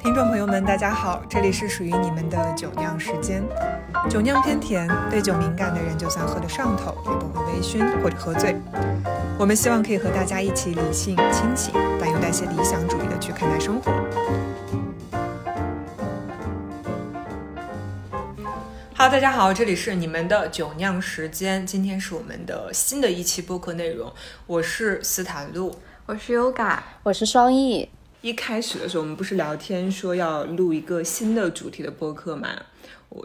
听众朋友们，大家好，这里是属于你们的酒酿时间。酒酿偏甜，对酒敏感的人，就算喝得上头，也不会微醺或者喝醉。我们希望可以和大家一起理性、清醒，但又带些理想主义的去看待生活。Hello，大家好，这里是你们的酒酿时间，今天是我们的新的一期播客内容，我是斯坦路，我是 Yoga，我是双翼。一开始的时候，我们不是聊天说要录一个新的主题的播客嘛？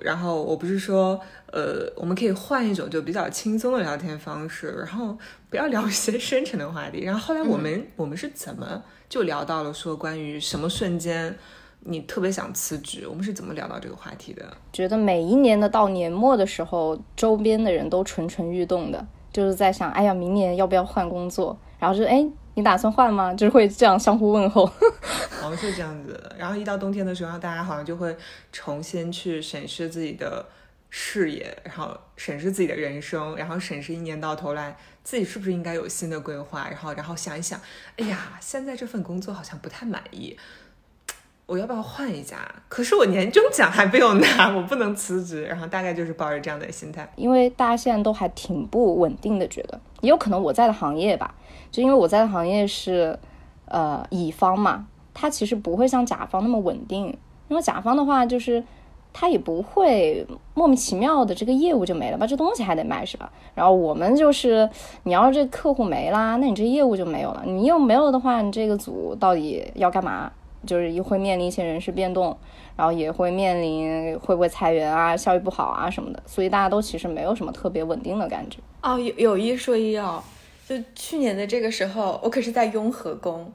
然后我不是说，呃，我们可以换一种就比较轻松的聊天方式，然后不要聊一些深沉的话题。然后后来我们我们是怎么就聊到了说关于什么瞬间你特别想辞职？我们是怎么聊到这个话题的？觉得每一年的到年末的时候，周边的人都蠢蠢欲动的，就是在想，哎呀，明年要不要换工作？然后就哎。你打算换吗？就是会这样相互问候，好像是这样子的。然后一到冬天的时候，大家好像就会重新去审视自己的视野，然后审视自己的人生，然后审视一年到头来自己是不是应该有新的规划，然后然后想一想，哎呀，现在这份工作好像不太满意，我要不要换一家？可是我年终奖还没有拿，我不能辞职。然后大概就是抱着这样的心态，因为大家现在都还挺不稳定的，觉得也有可能我在的行业吧。就因为我在的行业是，呃，乙方嘛，他其实不会像甲方那么稳定。因为甲方的话，就是他也不会莫名其妙的这个业务就没了吧，这东西还得卖是吧？然后我们就是，你要是这客户没啦，那你这业务就没有了。你又没有的话，你这个组到底要干嘛？就是又会面临一些人事变动，然后也会面临会不会裁员啊，效益不好啊什么的。所以大家都其实没有什么特别稳定的感觉。哦，有有一说一哦。就去年的这个时候，我可是在雍和宫，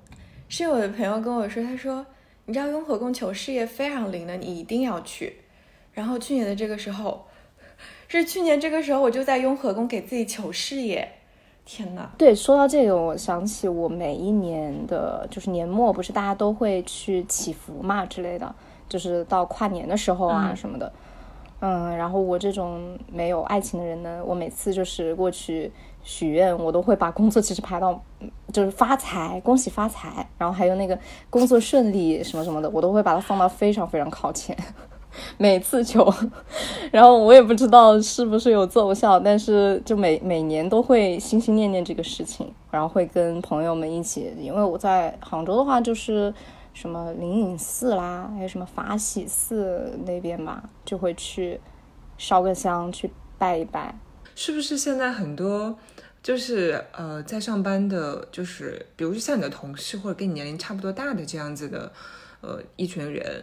是我的朋友跟我说，他说，你知道雍和宫求事业非常灵的，你一定要去。然后去年的这个时候，是去年这个时候，我就在雍和宫给自己求事业。天呐，对，说到这个，我想起我每一年的，就是年末不是大家都会去祈福嘛之类的，就是到跨年的时候啊什么的。嗯，然后我这种没有爱情的人呢，我每次就是过去。许愿我都会把工作其实排到，就是发财，恭喜发财，然后还有那个工作顺利什么什么的，我都会把它放到非常非常靠前，每次求，然后我也不知道是不是有奏效，但是就每每年都会心心念念这个事情，然后会跟朋友们一起，因为我在杭州的话就是什么灵隐寺啦，还有什么法喜寺那边吧，就会去烧个香去拜一拜。是不是现在很多？就是呃，在上班的，就是比如说像你的同事或者跟你年龄差不多大的这样子的，呃，一群人，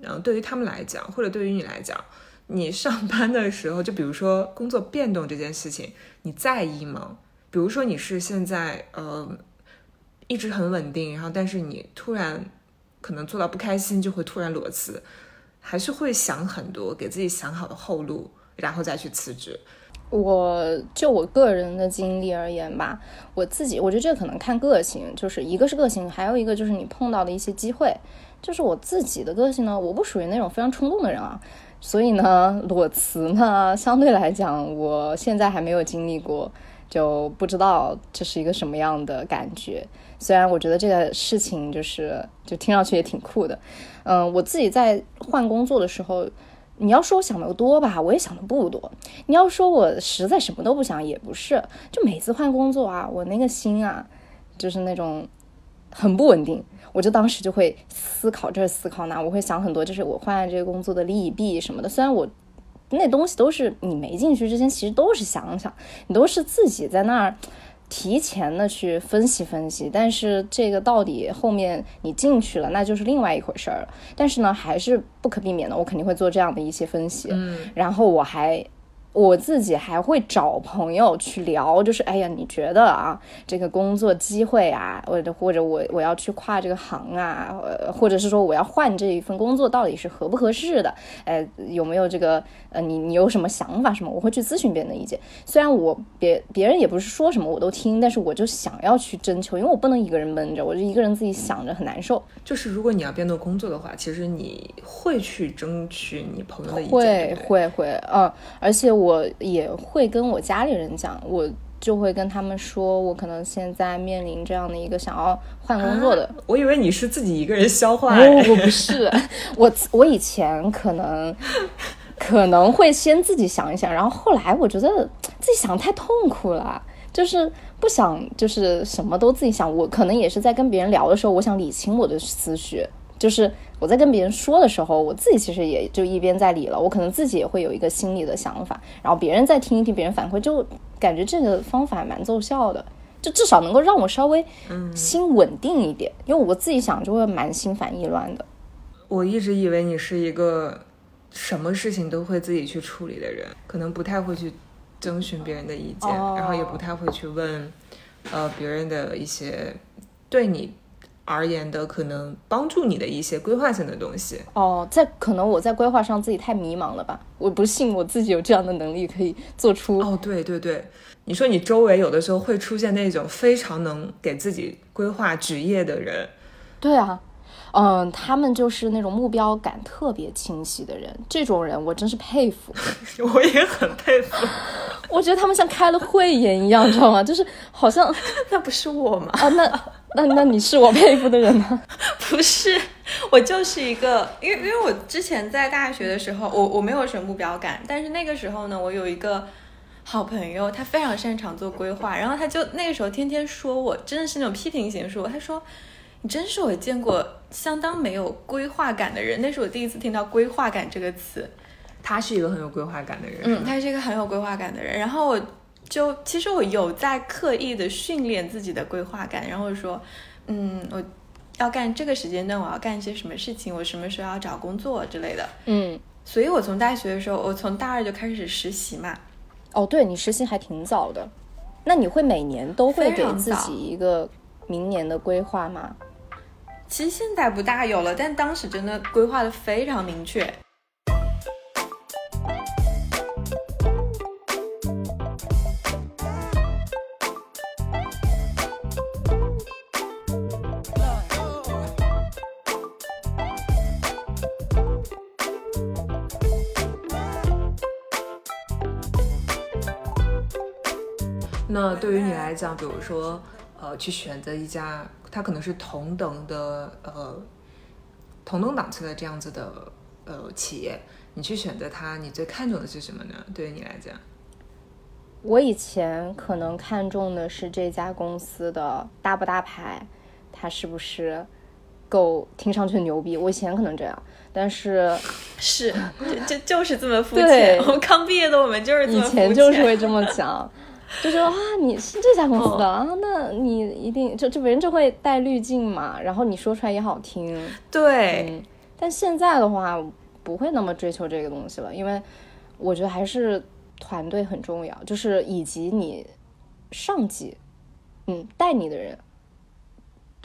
然后对于他们来讲，或者对于你来讲，你上班的时候，就比如说工作变动这件事情，你在意吗？比如说你是现在呃一直很稳定，然后但是你突然可能做到不开心，就会突然裸辞，还是会想很多，给自己想好的后路，然后再去辞职。我就我个人的经历而言吧，我自己我觉得这可能看个性，就是一个是个性，还有一个就是你碰到的一些机会。就是我自己的个性呢，我不属于那种非常冲动的人啊，所以呢，裸辞呢，相对来讲，我现在还没有经历过，就不知道这是一个什么样的感觉。虽然我觉得这个事情就是就听上去也挺酷的，嗯，我自己在换工作的时候。你要说我想的多吧，我也想的不多。你要说我实在什么都不想，也不是。就每次换工作啊，我那个心啊，就是那种很不稳定。我就当时就会思考这思考那，我会想很多，就是我换这个工作的利弊什么的。虽然我那东西都是你没进去之前，其实都是想想，你都是自己在那儿。提前的去分析分析，但是这个到底后面你进去了，那就是另外一回事儿了。但是呢，还是不可避免的，我肯定会做这样的一些分析。嗯，然后我还。我自己还会找朋友去聊，就是哎呀，你觉得啊，这个工作机会啊，或者或者我我要去跨这个行啊，呃，或者是说我要换这一份工作，到底是合不合适的？呃，有没有这个呃，你你有什么想法什么？我会去咨询别人的意见。虽然我别别人也不是说什么我都听，但是我就想要去征求，因为我不能一个人闷着，我就一个人自己想着很难受。就是如果你要变动工作的话，其实你会去争取你朋友的意见，会会会，嗯，而且我。也会跟我家里人讲，我就会跟他们说，我可能现在面临这样的一个想要换工作的。我以为你是自己一个人消化。我，不是，我我以前可能可能会先自己想一想，然后后来我觉得自己想太痛苦了，就是不想就是什么都自己想。我可能也是在跟别人聊的时候，我想理清我的思绪，就是。我在跟别人说的时候，我自己其实也就一边在理了，我可能自己也会有一个心里的想法，然后别人再听一听别人反馈，就感觉这个方法蛮奏效的，就至少能够让我稍微心稳定一点，因为我自己想就会蛮心烦意乱的。我一直以为你是一个什么事情都会自己去处理的人，可能不太会去征询别人的意见，然后也不太会去问呃别人的一些对你。而言的可能帮助你的一些规划性的东西哦，在可能我在规划上自己太迷茫了吧？我不信我自己有这样的能力可以做出哦，对对对，你说你周围有的时候会出现那种非常能给自己规划职业的人，对啊，嗯，他们就是那种目标感特别清晰的人，这种人我真是佩服，我也很佩服，我觉得他们像开了慧眼一样，知道吗？就是好像 那不是我吗？啊，那。那那你是我佩服的人吗？不是，我就是一个，因为因为我之前在大学的时候，我我没有什么目标感，但是那个时候呢，我有一个好朋友，他非常擅长做规划，然后他就那个时候天天说我，真的是那种批评型说，他说你真是我见过相当没有规划感的人，那是我第一次听到规划感这个词。他是一个很有规划感的人，嗯，他是一个很有规划感的人，然后我。就其实我有在刻意的训练自己的规划感，然后说，嗯，我要干这个时间段，我要干一些什么事情，我什么时候要找工作之类的，嗯，所以我从大学的时候，我从大二就开始实习嘛。哦，对你实习还挺早的，那你会每年都会给自己一个明年的规划吗？其实现在不大有了，但当时真的规划的非常明确。那对于你来讲，比如说，呃，去选择一家，它可能是同等的，呃，同等档次的这样子的，呃，企业，你去选择它，你最看重的是什么呢？对于你来讲，我以前可能看重的是这家公司的大不大牌，它是不是够听上去牛逼？我以前可能这样，但是 是就就是这么肤浅。我刚毕业的我们就是以前就是会这么讲。就说啊，你是这家公司的啊，那你一定就就别人就会带滤镜嘛，然后你说出来也好听。对，但现在的话不会那么追求这个东西了，因为我觉得还是团队很重要，就是以及你上级，嗯，带你的人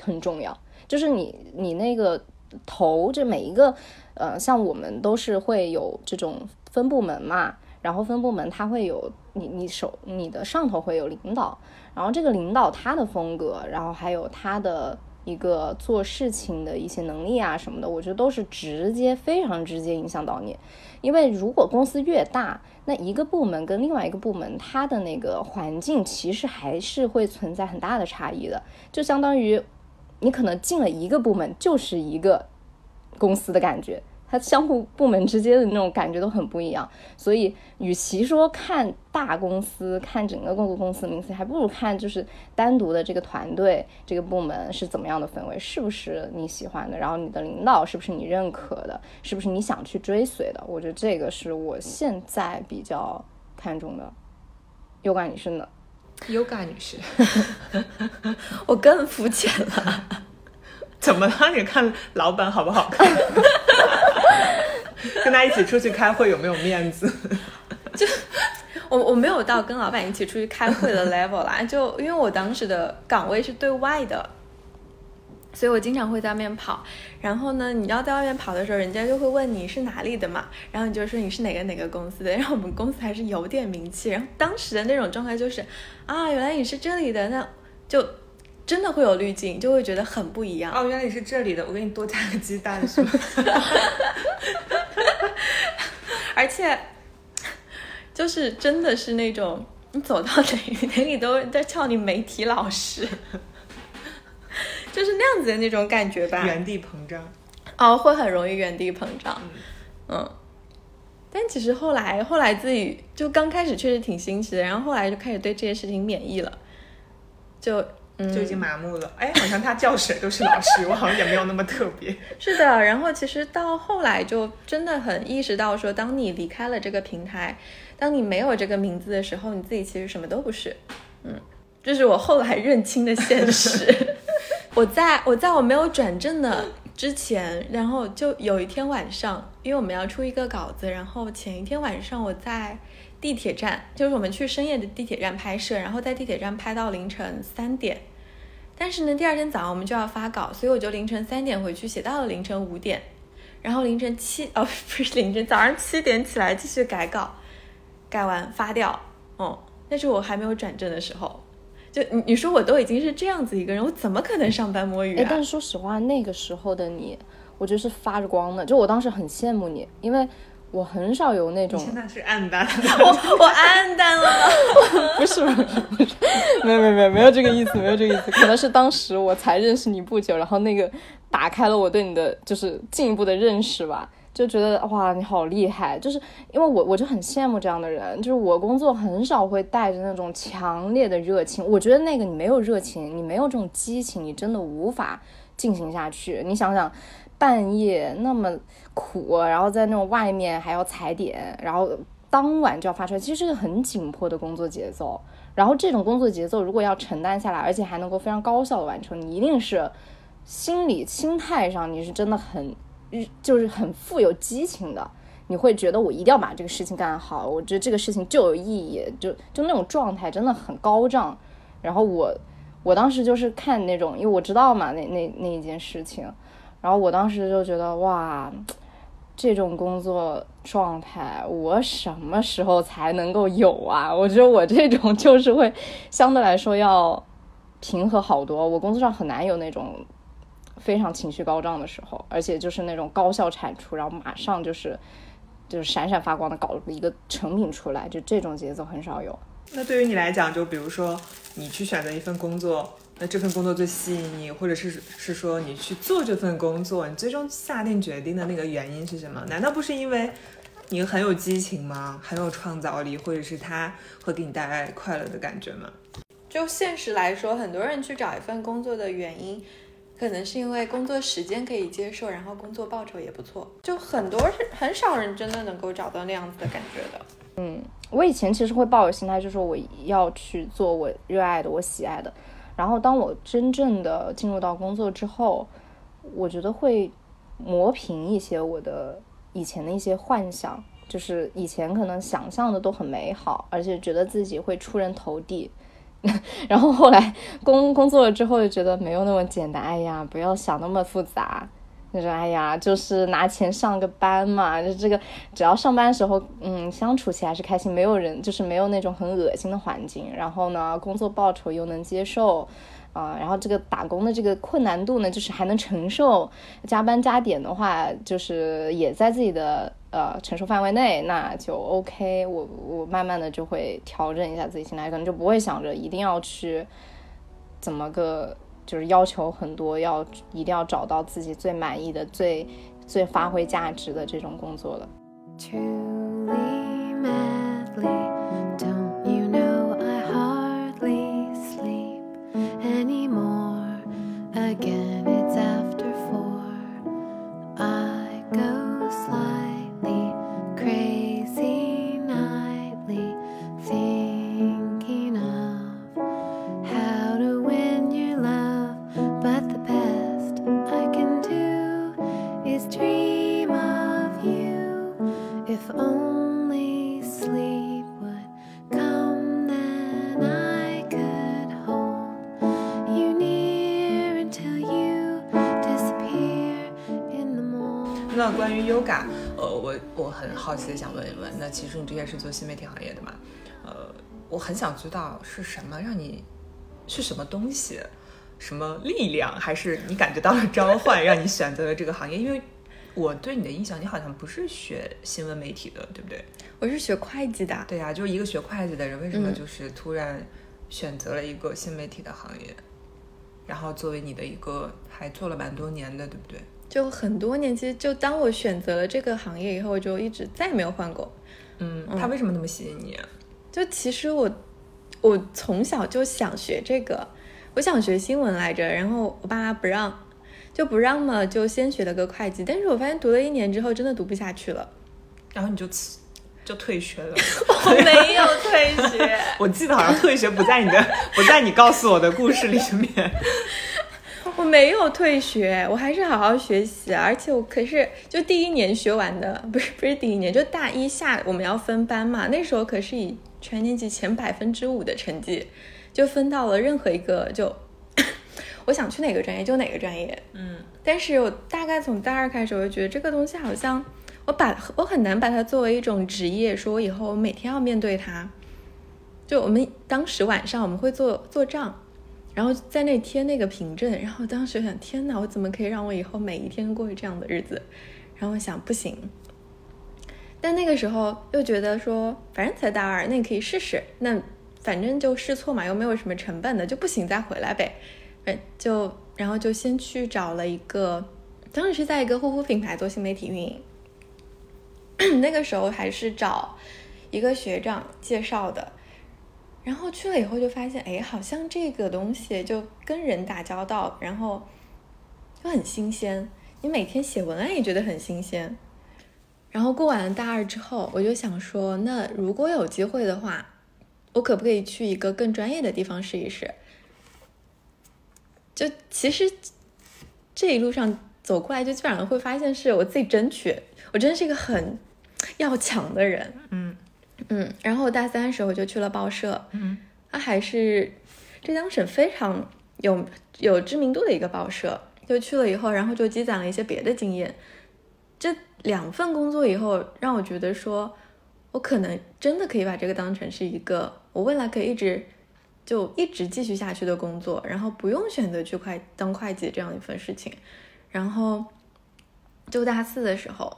很重要，就是你你那个头，这每一个呃，像我们都是会有这种分部门嘛。然后分部门他会有你你手你的上头会有领导，然后这个领导他的风格，然后还有他的一个做事情的一些能力啊什么的，我觉得都是直接非常直接影响到你。因为如果公司越大，那一个部门跟另外一个部门它的那个环境其实还是会存在很大的差异的，就相当于你可能进了一个部门就是一个公司的感觉。它相互部门之间的那种感觉都很不一样，所以与其说看大公司、看整个公司名字，还不如看就是单独的这个团队、这个部门是怎么样的氛围，是不是你喜欢的，然后你的领导是不是你认可的，是不是你想去追随的？我觉得这个是我现在比较看重的。优感女士呢？优感女士，我更肤浅了。怎么了？你看老板好不好看？跟他一起出去开会有没有面子？就我我没有到跟老板一起出去开会的 level 啦，就因为我当时的岗位是对外的，所以我经常会在外面跑。然后呢，你要在外面跑的时候，人家就会问你是哪里的嘛，然后你就说你是哪个哪个公司的。然后我们公司还是有点名气。然后当时的那种状态就是啊，原来你是这里的，那就真的会有滤镜，就会觉得很不一样。哦，原来你是这里的，我给你多加个鸡蛋是吗？而且，就是真的是那种你走到哪哪里都在叫你媒体老师，就是那样子的那种感觉吧。原地膨胀。哦，会很容易原地膨胀。嗯。但其实后来后来自己就刚开始确实挺新奇的，然后后来就开始对这些事情免疫了，就。就已经麻木了，哎，好像他叫谁都是老师，我好像也没有那么特别。是的，然后其实到后来就真的很意识到，说当你离开了这个平台，当你没有这个名字的时候，你自己其实什么都不是。嗯，这是我后来认清的现实。我在我在我没有转正的之前，然后就有一天晚上，因为我们要出一个稿子，然后前一天晚上我在。地铁站就是我们去深夜的地铁站拍摄，然后在地铁站拍到凌晨三点。但是呢，第二天早上我们就要发稿，所以我就凌晨三点回去写到了凌晨五点，然后凌晨七哦 不是凌晨早上七点起来继续改稿，改完发掉。哦，那是我还没有转正的时候。就你你说我都已经是这样子一个人，我怎么可能上班摸鱼啊？但是说实话，那个时候的你，我觉得是发着光的。就我当时很羡慕你，因为。我很少有那种，现在是暗淡，我我暗淡了，不 是不是。不是，没有没有没有没有这个意思，没有这个意思，可能是当时我才认识你不久，然后那个打开了我对你的就是进一步的认识吧，就觉得哇你好厉害，就是因为我我就很羡慕这样的人，就是我工作很少会带着那种强烈的热情，我觉得那个你没有热情，你没有这种激情，你真的无法进行下去，你想想。半夜那么苦，然后在那种外面还要踩点，然后当晚就要发出来，其实是个很紧迫的工作节奏。然后这种工作节奏如果要承担下来，而且还能够非常高效的完成，你一定是心理心态上你是真的很，就是很富有激情的。你会觉得我一定要把这个事情干好，我觉得这个事情就有意义，就就那种状态真的很高涨。然后我我当时就是看那种，因为我知道嘛，那那那一件事情。然后我当时就觉得哇，这种工作状态我什么时候才能够有啊？我觉得我这种 就是会相对来说要平和好多。我工作上很难有那种非常情绪高涨的时候，而且就是那种高效产出，然后马上就是就是闪闪发光的搞一个成品出来，就这种节奏很少有。那对于你来讲，就比如说你去选择一份工作。那这份工作最吸引你，或者是是说你去做这份工作，你最终下定决定的那个原因是什么？难道不是因为你很有激情吗？很有创造力，或者是它会给你带来快乐的感觉吗？就现实来说，很多人去找一份工作的原因，可能是因为工作时间可以接受，然后工作报酬也不错。就很多是很少人真的能够找到那样子的感觉的。嗯，我以前其实会抱有心态，就是我要去做我热爱的，我喜爱的。然后，当我真正的进入到工作之后，我觉得会磨平一些我的以前的一些幻想，就是以前可能想象的都很美好，而且觉得自己会出人头地。然后后来工工作了之后，就觉得没有那么简单。哎呀，不要想那么复杂。就说哎呀，就是拿钱上个班嘛，就这个只要上班时候，嗯，相处起来是开心，没有人就是没有那种很恶心的环境，然后呢，工作报酬又能接受，啊，然后这个打工的这个困难度呢，就是还能承受，加班加点的话，就是也在自己的呃承受范围内，那就 OK。我我慢慢的就会调整一下自己心态，可能就不会想着一定要去怎么个。就是要求很多，要一定要找到自己最满意的、最最发挥价值的这种工作了。关于 yoga，呃，我我很好奇的想问一问，那其实你之前是做新媒体行业的嘛？呃，我很想知道是什么让你，是什么东西，什么力量，还是你感觉到了召唤，让你选择了这个行业？因为我对你的印象，你好像不是学新闻媒体的，对不对？我是学会计的。对呀、就是一个学会计的人，为什么就是突然选择了一个新媒体的行业，然后作为你的一个还做了蛮多年的，对不对？就很多年，其实就当我选择了这个行业以后，我就一直再也没有换过。嗯，他为什么那么吸引你啊？就其实我，我从小就想学这个，我想学新闻来着，然后我爸妈不让，就不让嘛，就先学了个会计。但是我发现读了一年之后，真的读不下去了，然后你就辞就退学了。我没有退学。我记得好像退学不在你的不在你告诉我的故事里面。我没有退学，我还是好好学习，而且我可是就第一年学完的，不是不是第一年，就大一下我们要分班嘛，那时候可是以全年级前百分之五的成绩，就分到了任何一个就，我想去哪个专业就哪个专业，嗯，但是我大概从大二开始，我就觉得这个东西好像我把我很难把它作为一种职业，说我以后每天要面对它。就我们当时晚上我们会做做账，然后在那贴那个凭证，然后当时想，天哪，我怎么可以让我以后每一天过这样的日子？然后想不行，但那个时候又觉得说，反正才大二，那你可以试试，那反正就试错嘛，又没有什么成本的，就不行再回来呗。嗯，就然后就先去找了一个，当时是在一个护肤品牌做新媒体运营，那个时候还是找一个学长介绍的。然后去了以后就发现，哎，好像这个东西就跟人打交道，然后就很新鲜。你每天写文案也觉得很新鲜。然后过完了大二之后，我就想说，那如果有机会的话，我可不可以去一个更专业的地方试一试？就其实这一路上走过来，就基本上会发现是我自己争取，我真是一个很要强的人。嗯嗯，然后大三的时候就去了报社，嗯，它还是浙江省非常有有知名度的一个报社。就去了以后，然后就积攒了一些别的经验。这两份工作以后，让我觉得说，我可能真的可以把这个当成是一个我未来可以一直就一直继续下去的工作，然后不用选择去会当会计这样一份事情。然后就大四的时候。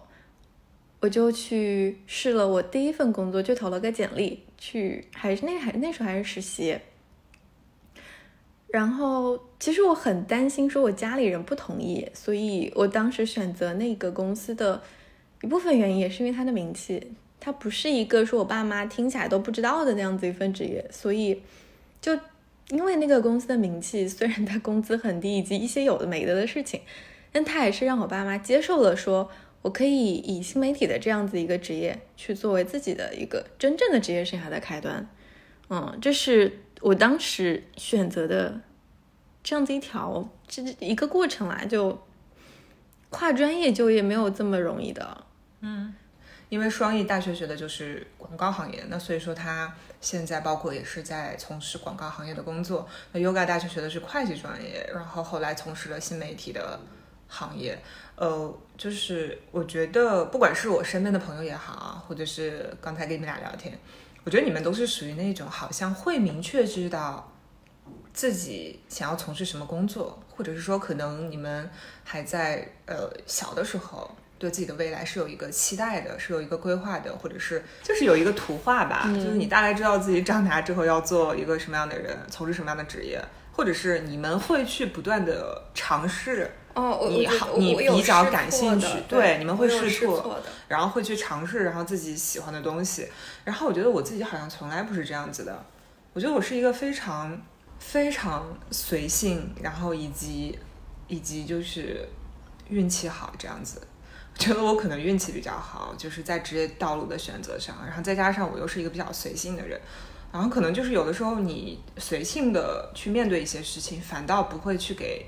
我就去试了我第一份工作，就投了个简历去，还是那还那时候还是实习。然后其实我很担心，说我家里人不同意，所以我当时选择那个公司的一部分原因也是因为它的名气，它不是一个说我爸妈听起来都不知道的那样子一份职业，所以就因为那个公司的名气，虽然它工资很低，以及一些有的没的的事情，但它也是让我爸妈接受了说。我可以以新媒体的这样子一个职业去作为自己的一个真正的职业生涯的开端，嗯，这是我当时选择的这样子一条这一个过程来，就跨专业就业没有这么容易的，嗯，因为双翼大学学的就是广告行业，那所以说他现在包括也是在从事广告行业的工作。那 Yoga 大学学的是会计专业，然后后来从事了新媒体的行业。呃，就是我觉得，不管是我身边的朋友也好啊，或者是刚才跟你们俩聊天，我觉得你们都是属于那种好像会明确知道自己想要从事什么工作，或者是说可能你们还在呃小的时候对自己的未来是有一个期待的，是有一个规划的，或者是就是有一个图画吧，就是你大概知道自己长大之后要做一个什么样的人，从事什么样的职业，或者是你们会去不断的尝试。哦，我你好，你比较感兴趣，对，你们会试错。然后会去尝试，然后自己喜欢的东西。然后我觉得我自己好像从来不是这样子的，我觉得我是一个非常非常随性，然后以及以及就是运气好这样子。我觉得我可能运气比较好，就是在职业道路的选择上，然后再加上我又是一个比较随性的人，然后可能就是有的时候你随性的去面对一些事情，反倒不会去给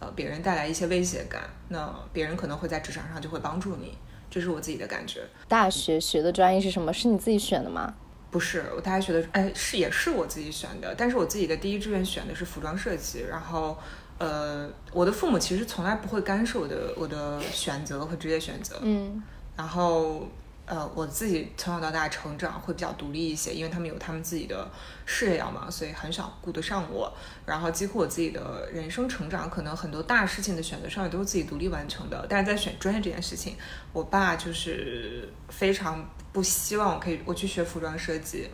呃别人带来一些威胁感，那别人可能会在职场上就会帮助你，这是我自己的感觉。大学学的专业是什么？是你自己选的吗？不是，我大学学的，哎，是也是我自己选的，但是我自己的第一志愿选的是服装设计，然后，呃，我的父母其实从来不会干涉我的我的选择和职业选择，嗯，然后，呃，我自己从小到大成长会比较独立一些，因为他们有他们自己的事业要忙，所以很少顾得上我。然后几乎我自己的人生成长，可能很多大事情的选择上也都是自己独立完成的。但是在选专业这件事情，我爸就是非常不希望我可以我去学服装设计。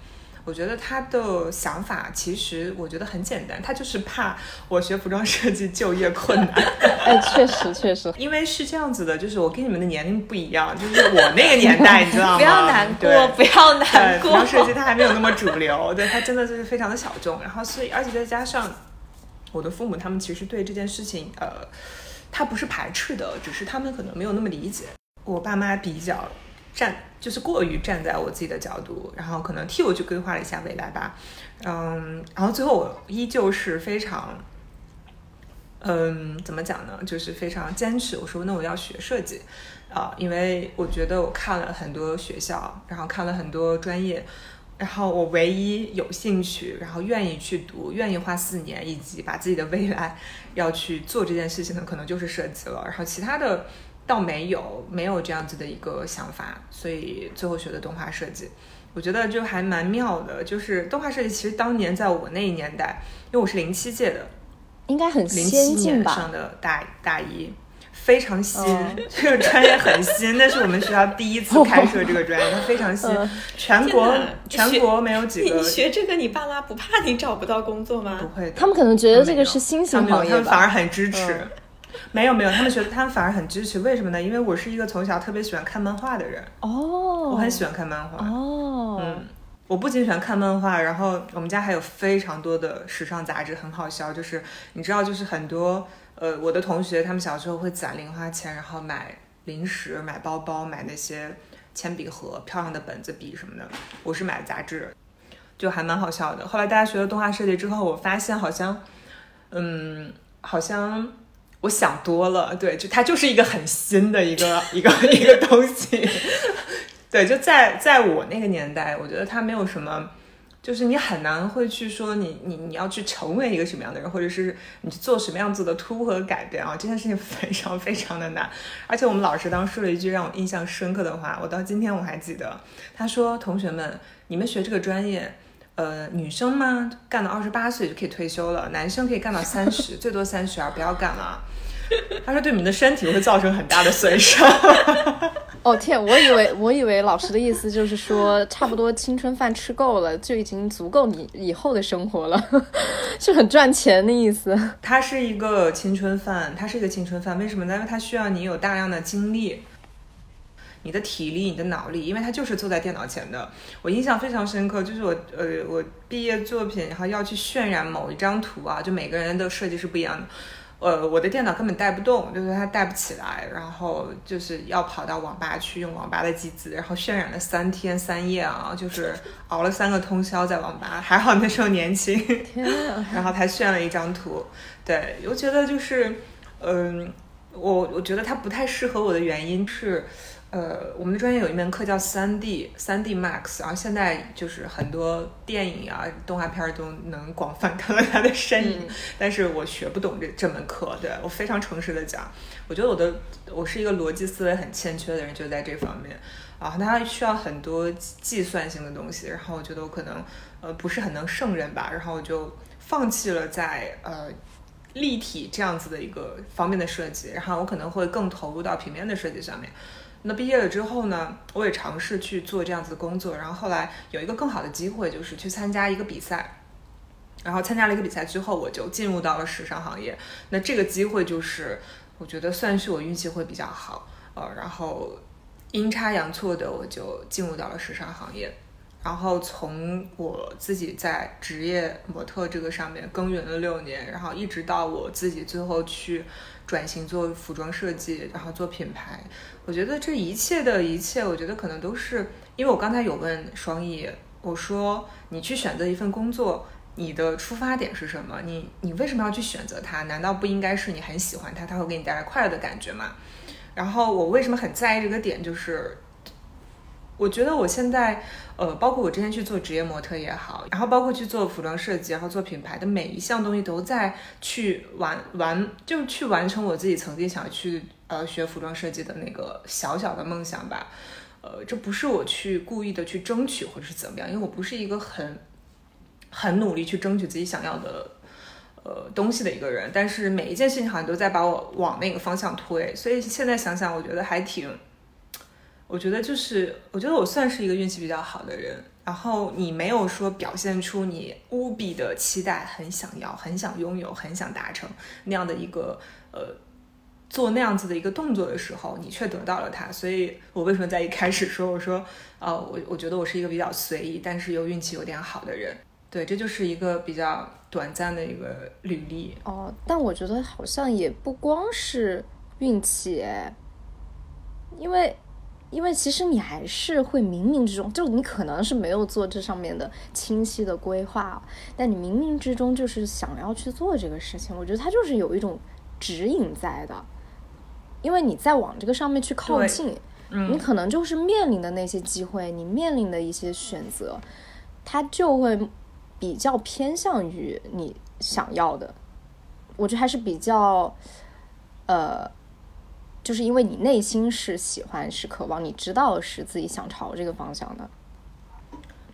我觉得他的想法其实我觉得很简单，他就是怕我学服装设计就业困难。哎，确实确实，因为是这样子的，就是我跟你们的年龄不一样，就是我那个年代，你知道吗？不要难过，对不要难过。服装设计它还没有那么主流，对它真的就是非常的小众。然后所以，而且再加上我的父母，他们其实对这件事情，呃，他不是排斥的，只是他们可能没有那么理解。我爸妈比较站，就是过于站在我自己的角度，然后可能替我去规划了一下未来吧。嗯，然后最后我依旧是非常。嗯，怎么讲呢？就是非常坚持。我说，那我要学设计啊，因为我觉得我看了很多学校，然后看了很多专业，然后我唯一有兴趣，然后愿意去读，愿意花四年，以及把自己的未来要去做这件事情的，可能就是设计了。然后其他的倒没有，没有这样子的一个想法，所以最后学的动画设计，我觉得就还蛮妙的。就是动画设计，其实当年在我那一年代，因为我是零七届的。应该很零七先进年吧？上的大大一，非常新，嗯这个专业很新，那是我们学校第一次开设这个专业，它非常新，嗯全国全国没有几个你你学这个，你爸妈不怕你找不到工作吗不？会的，他们可能觉得这个是新他们没有兴行业吧？他们反而很支持。嗯 没有没有，他们觉得他们反而很支持，为什么呢？因为我是一个从小特别喜欢看漫画的人，哦，我很喜欢看漫画。哦，嗯，我不仅喜欢看漫画，然后我们家还有非常多的时尚杂志，很好笑。就是你知道，就是很多呃，我的同学他们小时候会攒零花钱，然后买零食、买包包、买那些铅笔盒、漂亮的本子、笔什么的。我是买杂志，就还蛮好笑的。后来大家学了动画设计之后，我发现好像，嗯，好像。我想多了，对，就它就是一个很新的一个一个一个东西，对，就在在我那个年代，我觉得它没有什么，就是你很难会去说你你你要去成为一个什么样的人，或者是你去做什么样子的突破和改变啊，这件事情 非常非常的难。而且我们老师当时说了一句让我印象深刻的话，我到今天我还记得，他说：“同学们，你们学这个专业。”呃，女生嘛，干到二十八岁就可以退休了，男生可以干到三十，最多三十二，不要干了。他说对你们的身体会造成很大的损伤。哦天，我以为我以为老师的意思就是说，差不多青春饭吃够了，就已经足够你以后的生活了，是很赚钱的意思。它是一个青春饭，它是一个青春饭，为什么呢？因为它需要你有大量的精力。你的体力、你的脑力，因为它就是坐在电脑前的。我印象非常深刻，就是我呃，我毕业作品，然后要去渲染某一张图啊，就每个人的设计是不一样的。呃，我的电脑根本带不动，就是它带不起来，然后就是要跑到网吧去用网吧的机子，然后渲染了三天三夜啊，就是熬了三个通宵在网吧，还好那时候年轻，天啊！然后才渲了一张图。对，我觉得就是，嗯、我我觉得它不太适合我的原因是。呃，我们的专业有一门课叫三 D，三 D Max，然后现在就是很多电影啊、动画片儿都能广泛看到它的身影，嗯但是我学不懂这这门课，对我非常诚实的讲，我觉得我的我是一个逻辑思维很欠缺的人，就在这方面，啊，它需要很多计算性的东西，然后我觉得我可能呃不是很能胜任吧，然后我就放弃了在呃立体这样子的一个方面的设计，然后我可能会更投入到平面的设计上面。那毕业了之后呢，我也尝试去做这样子的工作，然后后来有一个更好的机会，就是去参加一个比赛。然后参加了一个比赛之后，我就进入到了时尚行业。那这个机会就是，我觉得算是我运气会比较好，呃，然后阴差阳错的我就进入到了时尚行业。然后从我自己在职业模特这个上面耕耘了六年，然后一直到我自己最后去转型做服装设计，然后做品牌。我觉得这一切的一切，我觉得可能都是因为我刚才有问双翼，我说你去选择一份工作，你的出发点是什么？你你为什么要去选择它？难道不应该是你很喜欢它，它会给你带来快乐的感觉吗？然后我为什么很在意这个点，就是我觉得我现在，呃，包括我之前去做职业模特也好，然后包括去做服装设计，然后做品牌的每一项东西都在去完完，就去完成我自己曾经想去呃学服装设计的那个小小的梦想吧。呃，这不是我去故意的去争取或者是怎么样，因为我不是一个很很努力去争取自己想要的呃东西的一个人，但是每一件事情好像都在把我往那个方向推，所以现在想想，我觉得还挺，我觉得就是我觉得我算是一个运气比较好的人。然后你没有说表现出你无比的期待，很想要，很想拥有，很想达成那样的一个呃。做那样子的一个动作的时候，你却得到了它，所以我为什么在一开始说我说，呃，我我觉得我是一个比较随意，但是又运气有点好的人，对，这就是一个比较短暂的一个履历哦。但我觉得好像也不光是运气，因为因为其实你还是会冥冥之中，就你可能是没有做这上面的清晰的规划，但你冥冥之中就是想要去做这个事情。我觉得它就是有一种指引在的。因为你在往这个上面去靠近，你可能就是面临的那些机会，你面临的一些选择，它就会比较偏向于你想要的。我觉得还是比较，呃，就是因为你内心是喜欢、是渴望，你知道是自己想朝这个方向的。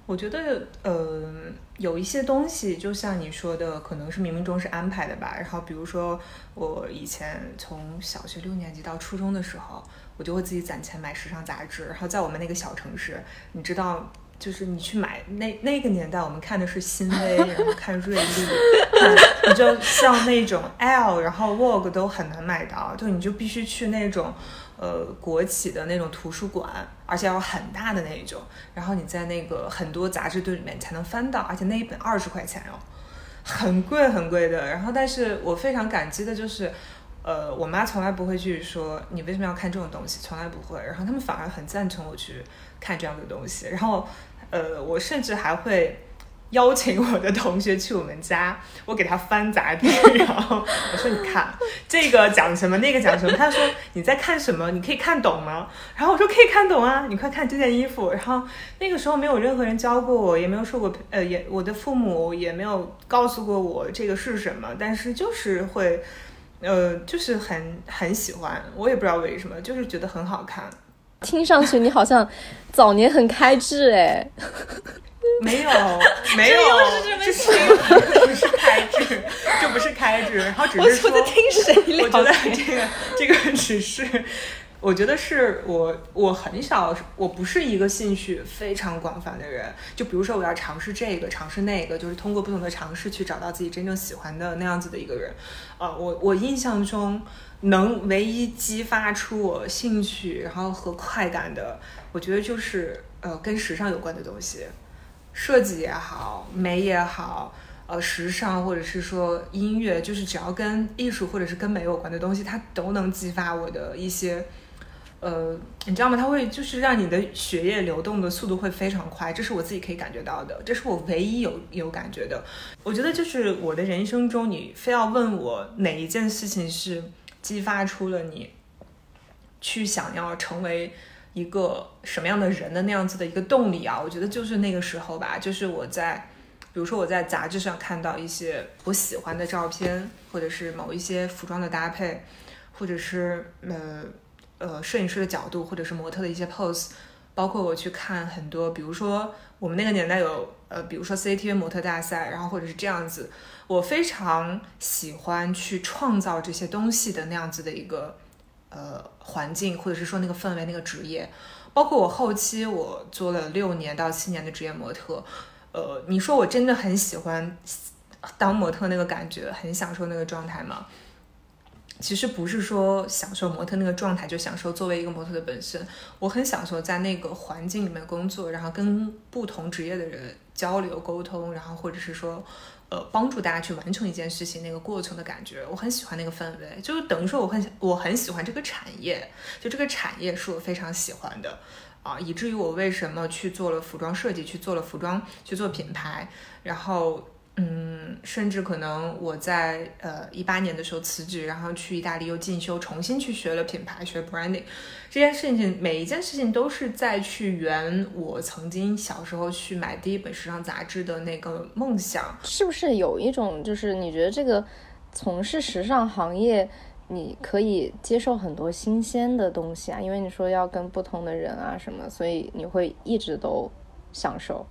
我觉得，呃，有一些东西，就像你说的，可能是冥冥中是安排的吧。然后，比如说，我以前从小学六年级到初中的时候，我就会自己攒钱买时尚杂志。然后，在我们那个小城市，你知道，就是你去买那那个年代，我们看的是新薇，然后看瑞丽，看你就像那种 L，然后 Vogue 都很难买到，就你就必须去那种。呃，国企的那种图书馆，而且要很大的那一种，然后你在那个很多杂志堆里面才能翻到，而且那一本二十块钱哦，很贵很贵的。然后，但是我非常感激的就是，呃，我妈从来不会去说你为什么要看这种东西，从来不会。然后他们反而很赞成我去看这样的东西。然后，呃，我甚至还会。邀请我的同学去我们家，我给他翻杂志，然后我说：“你看这个讲什么，那个讲什么。”他说：“你在看什么？你可以看懂吗？”然后我说：“可以看懂啊，你快看这件衣服。”然后那个时候没有任何人教过我，也没有受过，呃，也我的父母也没有告诉过我这个是什么，但是就是会，呃，就是很很喜欢，我也不知道为什么，就是觉得很好看。听上去你好像早年很开智哎。没有，没有，这是这不是开智，这不是开智，然后只是说，我听谁聊？我觉得这个这个只是，我觉得是我我很少，我不是一个兴趣非常广泛的人。就比如说，我要尝试这个，尝试那个，就是通过不同的尝试去找到自己真正喜欢的那样子的一个人。啊，我我印象中能唯一激发出我兴趣然后和快感的，我觉得就是呃跟时尚有关的东西。设计也好，美也好，呃，时尚或者是说音乐，就是只要跟艺术或者是跟美有关的东西，它都能激发我的一些，呃，你知道吗？它会就是让你的血液流动的速度会非常快，这是我自己可以感觉到的，这是我唯一有有感觉的。我觉得就是我的人生中，你非要问我哪一件事情是激发出了你去想要成为。一个什么样的人的那样子的一个动力啊？我觉得就是那个时候吧，就是我在，比如说我在杂志上看到一些我喜欢的照片，或者是某一些服装的搭配，或者是呃呃摄影师的角度，或者是模特的一些 pose，包括我去看很多，比如说我们那个年代有呃，比如说 CCTV 模特大赛，然后或者是这样子，我非常喜欢去创造这些东西的那样子的一个。呃，环境或者是说那个氛围、那个职业，包括我后期我做了六年到七年的职业模特，呃，你说我真的很喜欢当模特那个感觉，很享受那个状态吗？其实不是说享受模特那个状态就享受作为一个模特的本身，我很享受在那个环境里面工作，然后跟不同职业的人交流沟通，然后或者是说。呃，帮助大家去完成一件事情那个过程的感觉，我很喜欢那个氛围，就是等于说我很我很喜欢这个产业，就这个产业是我非常喜欢的啊，以至于我为什么去做了服装设计，去做了服装，去做品牌，然后。嗯，甚至可能我在呃一八年的时候辞职，然后去意大利又进修，重新去学了品牌，学 branding。这件事情，每一件事情都是在去圆我曾经小时候去买第一本时尚杂志的那个梦想。是不是有一种，就是你觉得这个从事时尚行业，你可以接受很多新鲜的东西啊，因为你说要跟不同的人啊什么，所以你会一直都享受。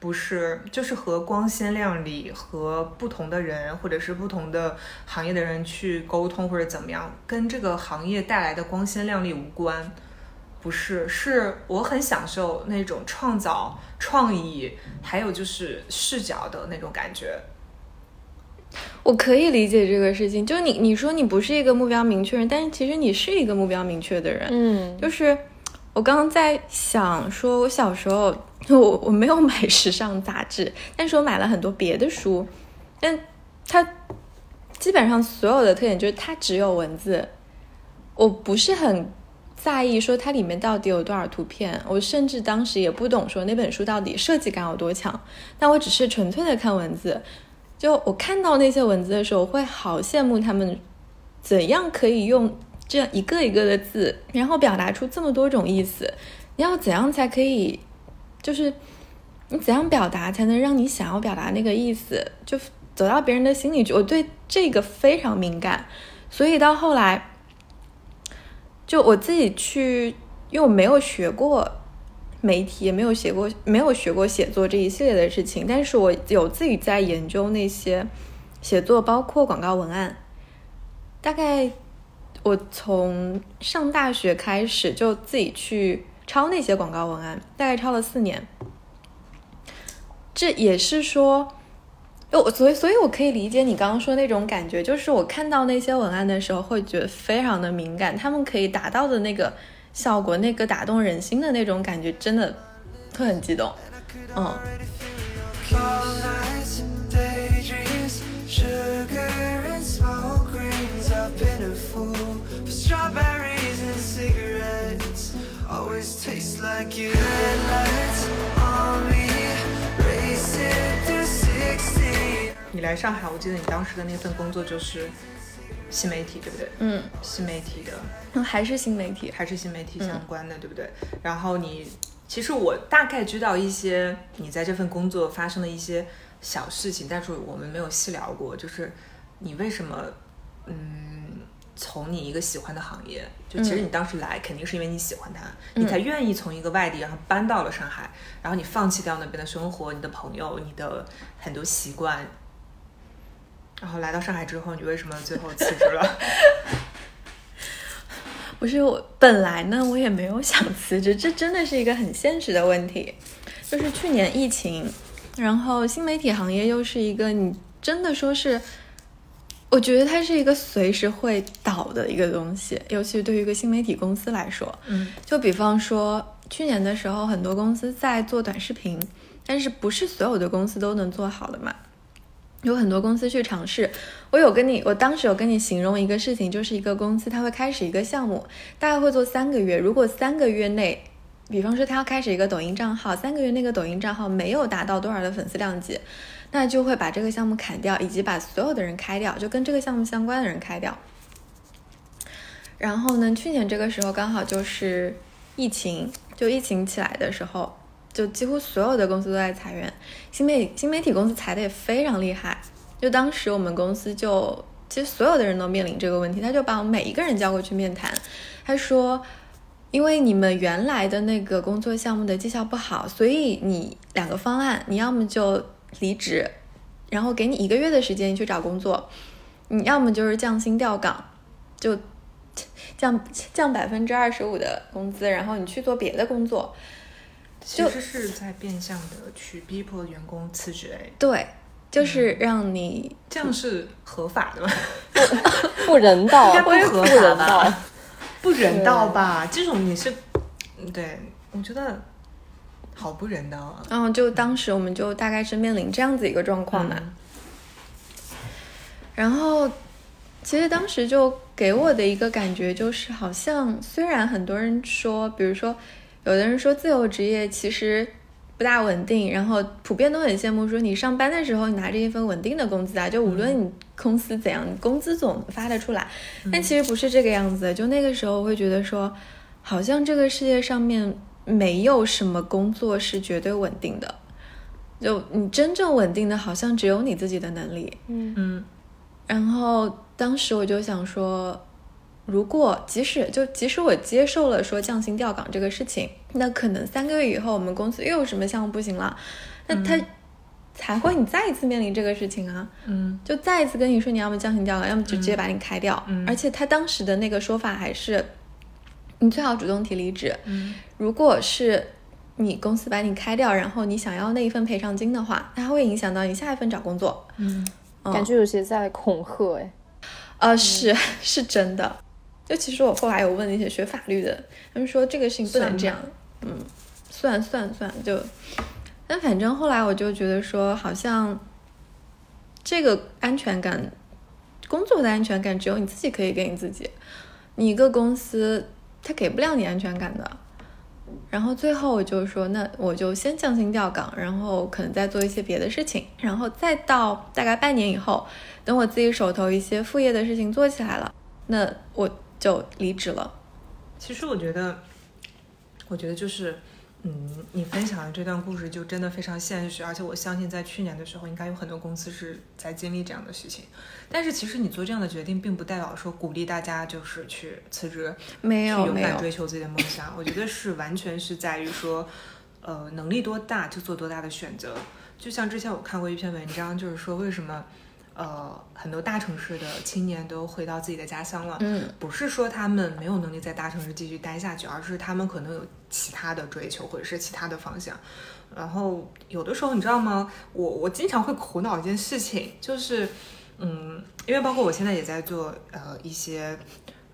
不是，就是和光鲜亮丽和不同的人或者是不同的行业的人去沟通或者怎么样，跟这个行业带来的光鲜亮丽无关。不是，是我很享受那种创造、创意，还有就是视角的那种感觉。我可以理解这个事情，就你你说你不是一个目标明确人，但是其实你是一个目标明确的人。嗯，就是我刚刚在想，说我小时候我我没有买时尚杂志，但是我买了很多别的书，但它基本上所有的特点就是它只有文字，我不是很在意说它里面到底有多少图片，我甚至当时也不懂说那本书到底设计感有多强，但我只是纯粹的看文字。就我看到那些文字的时候，我会好羡慕他们怎样可以用这样一个一个的字，然后表达出这么多种意思。你要怎样才可以，就是你怎样表达才能让你想要表达那个意思，就走到别人的心里去。我对这个非常敏感，所以到后来，就我自己去，因为我没有学过。媒体也没有写过，没有学过写作这一系列的事情，但是我有自己在研究那些写作，包括广告文案。大概我从上大学开始就自己去抄那些广告文案，大概抄了四年。这也是说，我所以所以我可以理解你刚刚说那种感觉，就是我看到那些文案的时候会觉得非常的敏感，他们可以达到的那个。效果那个打动人心的那种感觉，真的会很激动，嗯。你来上海，我记得你当时的那份工作就是。新媒体对不对？嗯，新媒体的，还是新媒体，还是新媒体相关的，对不对？然后你，其实我大概知道一些你在这份工作发生的一些小事情，但是我们没有细聊过，就是你为什么，嗯，从你一个喜欢的行业，就其实你当时来肯定是因为你喜欢它，你才愿意从一个外地然后搬到了上海，然后你放弃掉那边的生活、你的朋友、你的很多习惯。然后来到上海之后，你为什么最后辞职了？不是我本来呢，我也没有想辞职，这真的是一个很现实的问题。就是去年疫情，然后新媒体行业又是一个你真的说是，我觉得它是一个随时会倒的一个东西，尤其对于一个新媒体公司来说，嗯，就比方说去年的时候，很多公司在做短视频，但是不是所有的公司都能做好的嘛。有很多公司去尝试，我有跟你，我当时有跟你形容一个事情，就是一个公司它会开始一个项目，大概会做三个月。如果三个月内，比方说他要开始一个抖音账号，三个月那个抖音账号没有达到多少的粉丝量级，那就会把这个项目砍掉，以及把所有的人开掉，就跟这个项目相关的人开掉。然后呢，去年这个时候刚好就是疫情，就疫情起来的时候。就几乎所有的公司都在裁员，新媒新媒体公司裁的也非常厉害。就当时我们公司就其实所有的人都面临这个问题，他就把我们每一个人叫过去面谈，他说，因为你们原来的那个工作项目的绩效不好，所以你两个方案，你要么就离职，然后给你一个月的时间去找工作，你要么就是降薪调岗，就降降百分之二十五的工资，然后你去做别的工作。其实是在变相的去逼迫员工辞职，哎，对，就是让你这样是合法的吗？不人道，应该不合法吧？不人道吧？这种你是，对，我觉得好不人道啊。嗯，就当时我们就大概是面临这样子一个状况嘛。然后，其实当时就给我的一个感觉就是，好像虽然很多人说，比如说。有的人说自由职业其实不大稳定，然后普遍都很羡慕说你上班的时候你拿着一份稳定的工资啊，就无论你公司怎样，工资总发得出来。但其实不是这个样子，就那个时候会觉得说，好像这个世界上面没有什么工作是绝对稳定的，就你真正稳定的好像只有你自己的能力。嗯。嗯，然后当时我就想说，如果即使就即使我接受了说降薪调岗这个事情，那可能三个月以后我们公司又有什么项目不行了，那他才会你再一次面临这个事情啊，嗯。就再一次跟你说你要么降薪调岗，要么就直接把你开掉。嗯。而且他当时的那个说法还是，你最好主动提离职。嗯如果是你公司把你开掉，然后你想要那一份赔偿金的话，它会影响到你下一份找工作。嗯嗯感觉有些在恐吓哎。呃，是是真的。就其实我后来有问那些学法律的，他们说这个事情不能这样。嗯，算算算，就，但反正后来我就觉得说，好像这个安全感，工作的安全感只有你自己可以给你自己。你一个公司，他给不了你安全感的。然后最后我就说，那我就先降薪调岗，然后可能再做一些别的事情，然后再到大概半年以后，等我自己手头一些副业的事情做起来了，那我就离职了。其实我觉得，我觉得就是，嗯，你分享的这段故事就真的非常现实，而且我相信在去年的时候，应该有很多公司是在经历这样的事情。但是其实你做这样的决定，并不代表说鼓励大家就是去辞职，没去勇敢追求自己的梦想。我觉得是完全是在于说，呃，能力多大就做多大的选择。就像之前我看过一篇文章，就是说为什么，呃，很多大城市的青年都回到自己的家乡了。嗯不是说他们没有能力在大城市继续待下去，而是他们可能有其他的追求或者是其他的方向。然后有的时候你知道吗？我我经常会苦恼一件事情，就是嗯，因为包括我现在也在做呃一些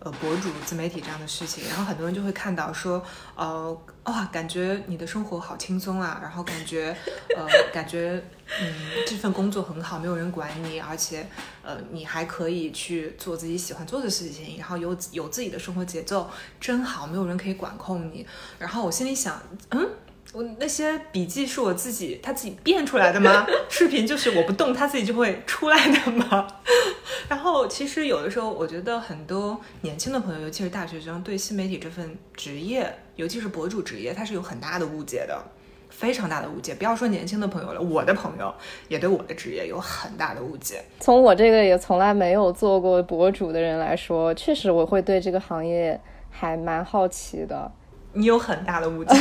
呃博主、自媒体这样的事情，然后很多人就会看到说，呃哇，感觉你的生活好轻松啊，然后感觉呃感觉嗯这份工作很好，没有人管你，而且呃你还可以去做自己喜欢做的事情，然后有有自己的生活节奏，真好，没有人可以管控你。然后我心里想，嗯。我那些笔记是我自己他自己变出来的吗？视频就是我不动，他自己就会出来的吗？然后其实有的时候，我觉得很多年轻的朋友，尤其是大学生，对新媒体这份职业，尤其是博主职业，他是有很大的误解的，非常大的误解。不要说年轻的朋友了，我的朋友也对我的职业有很大的误解。从我这个也从来没有做过博主的人来说，确实我会对这个行业还蛮好奇的。你有很大的误解，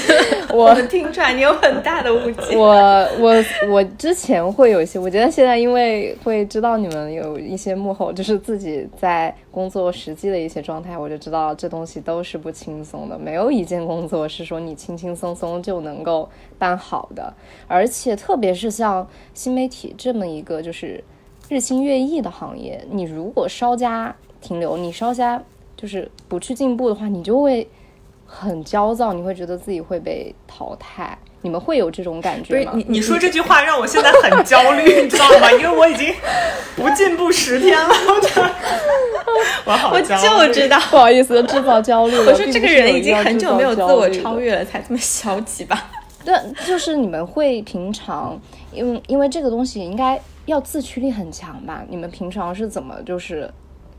我们听出来你有很大的误解。我我我之前会有一些，我觉得现在因为会知道你们有一些幕后，就是自己在工作实际的一些状态，我就知道这东西都是不轻松的，没有一件工作是说你轻轻松松就能够办好的，而且特别是像新媒体这么一个就是日新月异的行业，你如果稍加停留，你稍加就是不去进步的话，你就会很焦躁，你会觉得自己会被淘汰。你们会有这种感觉吗？你你说这句话让我现在很焦虑，你知道吗？因为我已经不进步十天了，我觉得我好我就知道，不好意思，制造焦虑了。我说这个人已经很久没有自我超越。越了，才这么消极吧？对，就是你们会平常，因为因为这个东西应该要自驱力很强吧？你们平常是怎么就是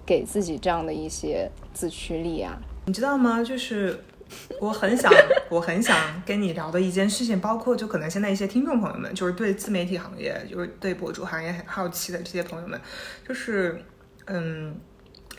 给自己这样的一些自驱力啊？你知道吗？就是 我很想，我很想跟你聊的一件事情，包括就可能现在一些听众朋友们，就是对自媒体行业，就是对博主行业很好奇的这些朋友们，就是嗯。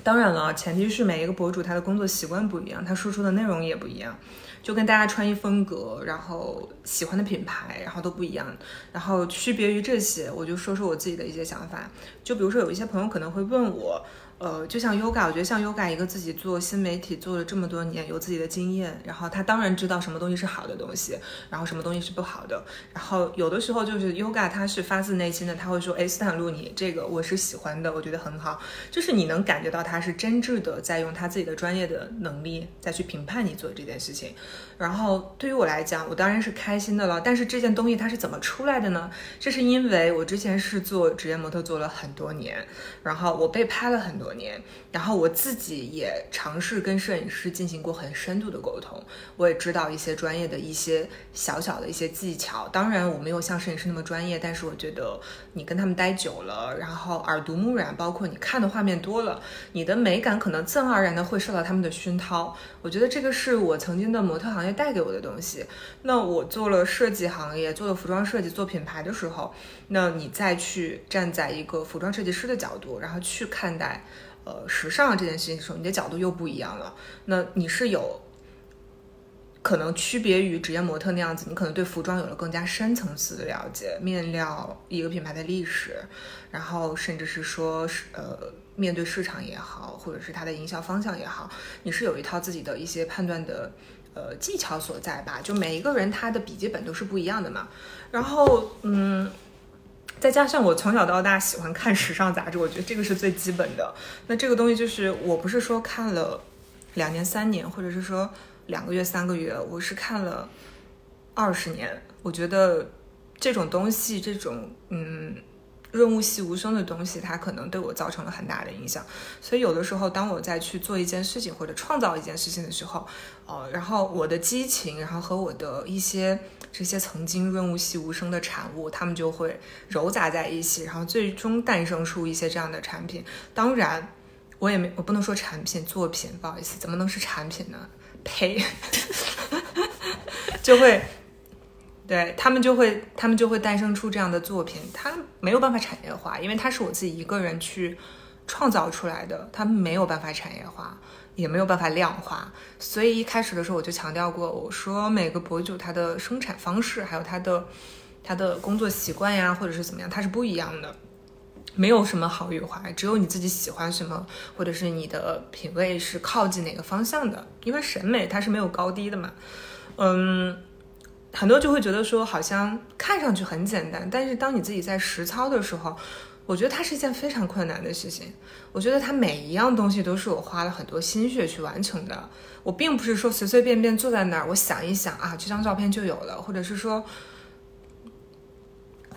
当然了，前提是每一个博主他的工作习惯不一样，他输出的内容也不一样，就跟大家穿衣风格，然后喜欢的品牌，然后都不一样。然后区别于这些，我就说说我自己的一些想法。就比如说有一些朋友可能会问我，呃，就像 Yoga，我觉得像 Yoga 一个自己做新媒体做了这么多年，有自己的经验，然后他当然知道什么东西是好的东西，然后什么东西是不好的。然后有的时候就是 Yoga，他是发自内心的，他会说，哎，斯坦路，你这个我是喜欢的，我觉得很好，就是你能感觉到他是真挚的在用他自己的专业的能力再去评判你做这件事情。然后对于我来讲，我当然是开心的了。但是这件东西它是怎么出来的呢？这是因为我之前是做职业模特做了很多年，然后我被拍了很多年，然后我自己也尝试跟摄影师进行过很深度的沟通，我也知道一些专业的一些小小的一些技巧。当然，我没有像摄影师那么专业，但是我觉得你跟他们待久了，然后耳濡目染，包括你看的画面多了，你的美感可能自然而然的会受到他们的熏陶。我觉得这个是我曾经的模特行业带给我的东西。那我做了设计行业，做了服装设计，做品牌的时候，那你再去站在一个服装设计师的角度，然后去看待，呃，时尚这件事情的时候，你的角度又不一样了。那你是有可能区别于职业模特那样子，你可能对服装有了更加深层次的了解，面料一个品牌的历史，然后甚至是说是，呃，面对市场也好，或者是它的营销方向也好，你是有一套自己的一些判断的。呃，技巧所在吧，就每一个人他的笔记本都是不一样的嘛。然后，嗯，再加上我从小到大喜欢看时尚杂志，我觉得这个是最基本的。那这个东西就是，我不是说看了两年、三年，或者是说两个月、三个月，我是看了二十年。我觉得这种东西，这种嗯。润物细无声的东西，它可能对我造成了很大的影响。所以有的时候，当我在去做一件事情或者创造一件事情的时候，呃，然后我的激情，然后和我的一些这些曾经润物细无声的产物，他们就会糅杂在一起，然后最终诞生出一些这样的产品。当然，我也没我不能说产品作品，不好意思，怎么能是产品呢？呸，就会。对他们就会，他们就会诞生出这样的作品，它没有办法产业化，因为它是我自己一个人去创造出来的，它没有办法产业化，也没有办法量化。所以一开始的时候我就强调过，我说每个博主他的生产方式，还有他的他的工作习惯呀，或者是怎么样，它是不一样的，没有什么好与坏，只有你自己喜欢什么，或者是你的品味是靠近哪个方向的，因为审美它是没有高低的嘛，嗯。很多就会觉得说，好像看上去很简单，但是当你自己在实操的时候，我觉得它是一件非常困难的事情。我觉得它每一样东西都是我花了很多心血去完成的。我并不是说随随便便坐在那儿，我想一想啊，这张照片就有了，或者是说。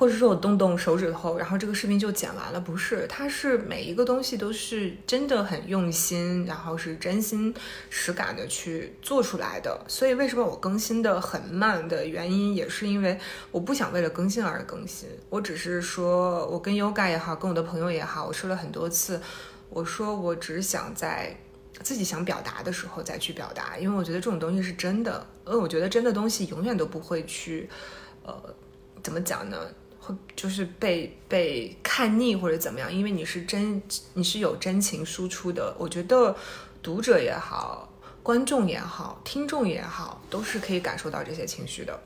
或者说我动动手指头，然后这个视频就剪完了，不是，它是每一个东西都是真的很用心，然后是真心实感的去做出来的。所以为什么我更新的很慢的原因，也是因为我不想为了更新而更新。我只是说，我跟 Yoga 也好，跟我的朋友也好，我说了很多次，我说我只想在自己想表达的时候再去表达，因为我觉得这种东西是真的，呃，我觉得真的东西永远都不会去，呃，怎么讲呢？会就是被被看腻或者怎么样，因为你是真你是有真情输出的。我觉得读者也好，观众也好，听众也好，都是可以感受到这些情绪的。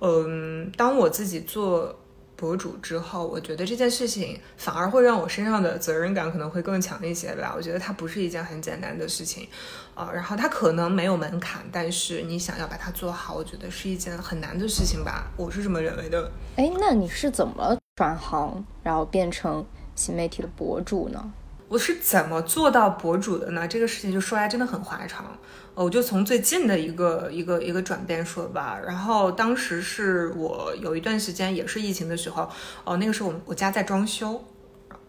嗯，当我自己做。博主之后，我觉得这件事情反而会让我身上的责任感可能会更强一些吧。我觉得它不是一件很简单的事情，啊，然后它可能没有门槛，但是你想要把它做好，我觉得是一件很难的事情吧。我是这么认为的。哎，那你是怎么转行，然后变成新媒体的博主呢？我是怎么做到博主的呢？这个事情就说来真的很话长，我就从最近的一个一个一个转变说吧。然后当时是我有一段时间也是疫情的时候，哦，那个时候我我家在装修，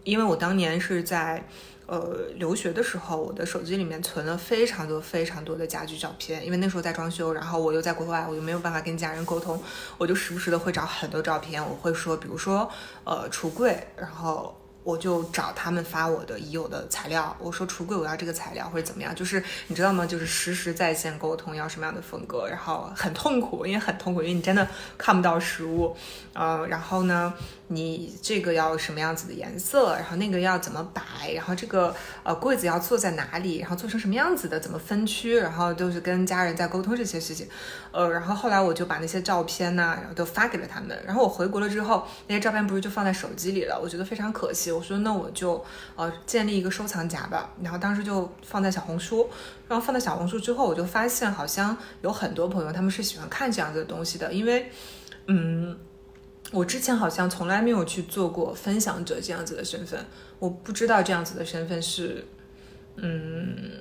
因为我当年是在呃留学的时候，我的手机里面存了非常多非常多的家具照片，因为那时候在装修，然后我又在国外，我又没有办法跟家人沟通，我就时不时的会找很多照片，我会说，比如说呃橱柜，然后。我就找他们发我的已有的材料，我说橱柜我要这个材料或者怎么样，就是你知道吗？就是实时在线沟通要什么样的风格，然后很痛苦，因为很痛苦，因为你真的看不到实物，呃，然后呢？你这个要什么样子的颜色，然后那个要怎么摆，然后这个呃柜子要坐在哪里，然后做成什么样子的，怎么分区，然后都是跟家人在沟通这些事情，呃，然后后来我就把那些照片呢，然后都发给了他们，然后我回国了之后，那些照片不是就放在手机里了，我觉得非常可惜，我说那我就呃建立一个收藏夹吧，然后当时就放在小红书，然后放在小红书之后，我就发现好像有很多朋友他们是喜欢看这样子的东西的，因为嗯。我之前好像从来没有去做过分享者这样子的身份，我不知道这样子的身份是，嗯，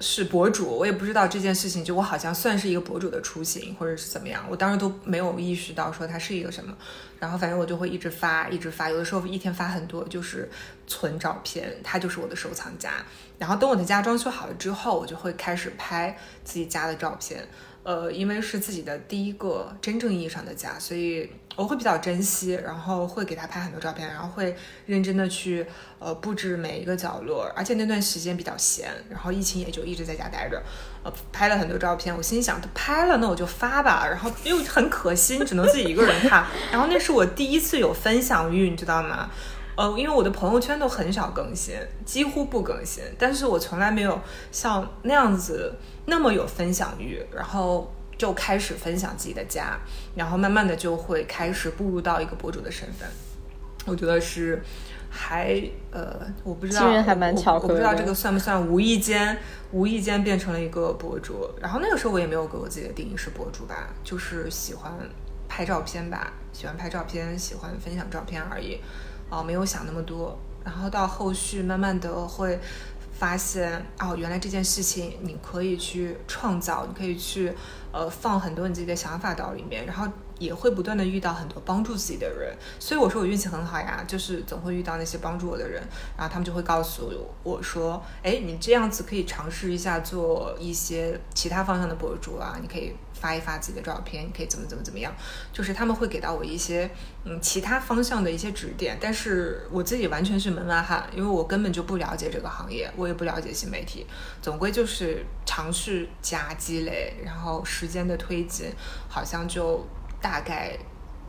是博主，我也不知道这件事情，就我好像算是一个博主的雏形，或者是怎么样，我当时都没有意识到说它是一个什么。然后反正我就会一直发，一直发，有的时候一天发很多，就是存照片，它就是我的收藏夹。然后等我的家装修好了之后，我就会开始拍自己家的照片。呃，因为是自己的第一个真正意义上的家，所以我会比较珍惜，然后会给他拍很多照片，然后会认真的去呃布置每一个角落。而且那段时间比较闲，然后疫情也就一直在家待着，拍了很多照片。我心想，拍了那我就发吧，然后又很可惜，只能自己一个人看。然后那是我第一次有分享欲，你知道吗？呃，因为我的朋友圈都很少更新，几乎不更新，但是我从来没有像那样子那么有分享欲，然后就开始分享自己的家，然后慢慢的就会开始步入到一个博主的身份。我觉得是还呃，我不知道，还蛮巧合我不知道这个算不算无意间无意间变成了一个博主。然后那个时候我也没有给我自己的定义是博主吧，就是喜欢拍照片吧，喜欢拍照片，喜欢分享照片而已。哦，没有想那么多，然后到后续慢慢的会发现，哦，原来这件事情你可以去创造，你可以去呃放很多你自己的想法到里面，然后也会不断的遇到很多帮助自己的人，所以我说我运气很好呀，就是总会遇到那些帮助我的人，然后他们就会告诉我说，哎，你这样子可以尝试一下做一些其他方向的博主啊，你可以。发一发自己的照片，你可以怎么怎么怎么样，就是他们会给到我一些嗯其他方向的一些指点，但是我自己完全是门外汉，因为我根本就不了解这个行业，我也不了解新媒体，总归就是尝试加积累，然后时间的推进，好像就大概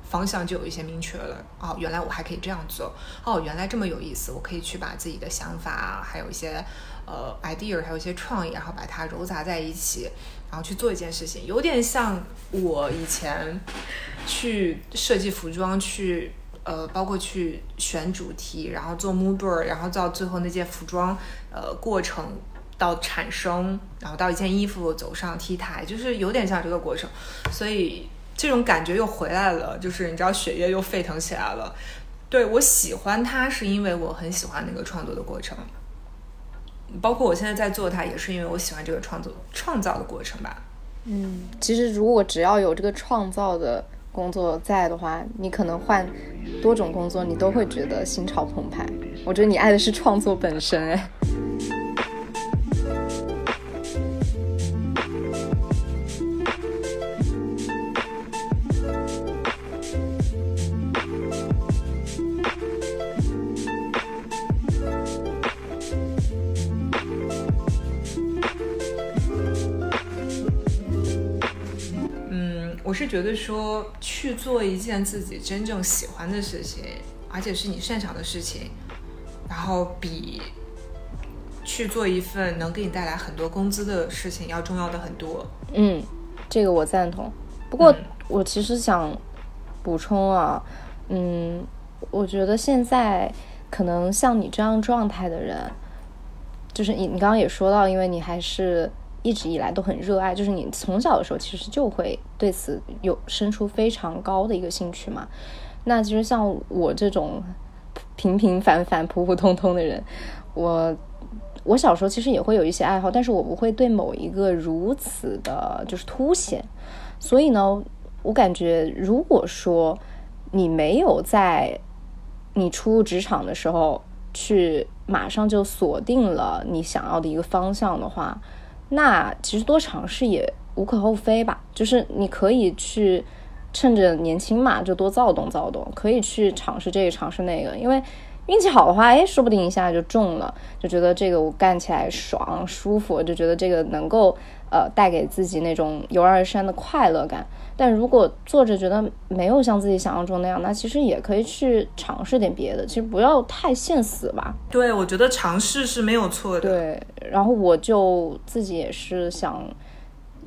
方向就有一些明确了。哦，原来我还可以这样做，哦，原来这么有意思，我可以去把自己的想法，还有一些呃 idea，还有一些创意，然后把它揉杂在一起。然后去做一件事情，有点像我以前去设计服装，去呃，包括去选主题，然后做 mood board，然后到最后那件服装呃过程到产生，然后到一件衣服走上 T 台，就是有点像这个过程，所以这种感觉又回来了，就是你知道血液又沸腾起来了。对我喜欢它，是因为我很喜欢那个创作的过程。包括我现在在做它，也是因为我喜欢这个创作创造的过程吧。嗯，其实如果只要有这个创造的工作在的话，你可能换多种工作，你都会觉得心潮澎湃。我觉得你爱的是创作本身，哎。是觉得说去做一件自己真正喜欢的事情，而且是你擅长的事情，然后比去做一份能给你带来很多工资的事情要重要的很多。嗯，这个我赞同。不过我其实想补充啊，嗯，我觉得现在可能像你这样状态的人，就是你你刚刚也说到，因为你还是。一直以来都很热爱，就是你从小的时候其实就会对此有生出非常高的一个兴趣嘛。那其实像我这种平平凡凡、普普通通的人，我我小时候其实也会有一些爱好，但是我不会对某一个如此的就是凸显。所以呢，我感觉如果说你没有在你初入职场的时候去马上就锁定了你想要的一个方向的话，那其实多尝试也无可厚非吧，就是你可以去趁着年轻嘛，就多躁动躁动，可以去尝试这个尝试那个，因为运气好的话，哎，说不定一下就中了，就觉得这个我干起来爽舒服，就觉得这个能够呃带给自己那种油然而生的快乐感。但如果做着觉得没有像自己想象中那样，那其实也可以去尝试点别的。其实不要太现死吧。对，我觉得尝试是没有错的。对，然后我就自己也是想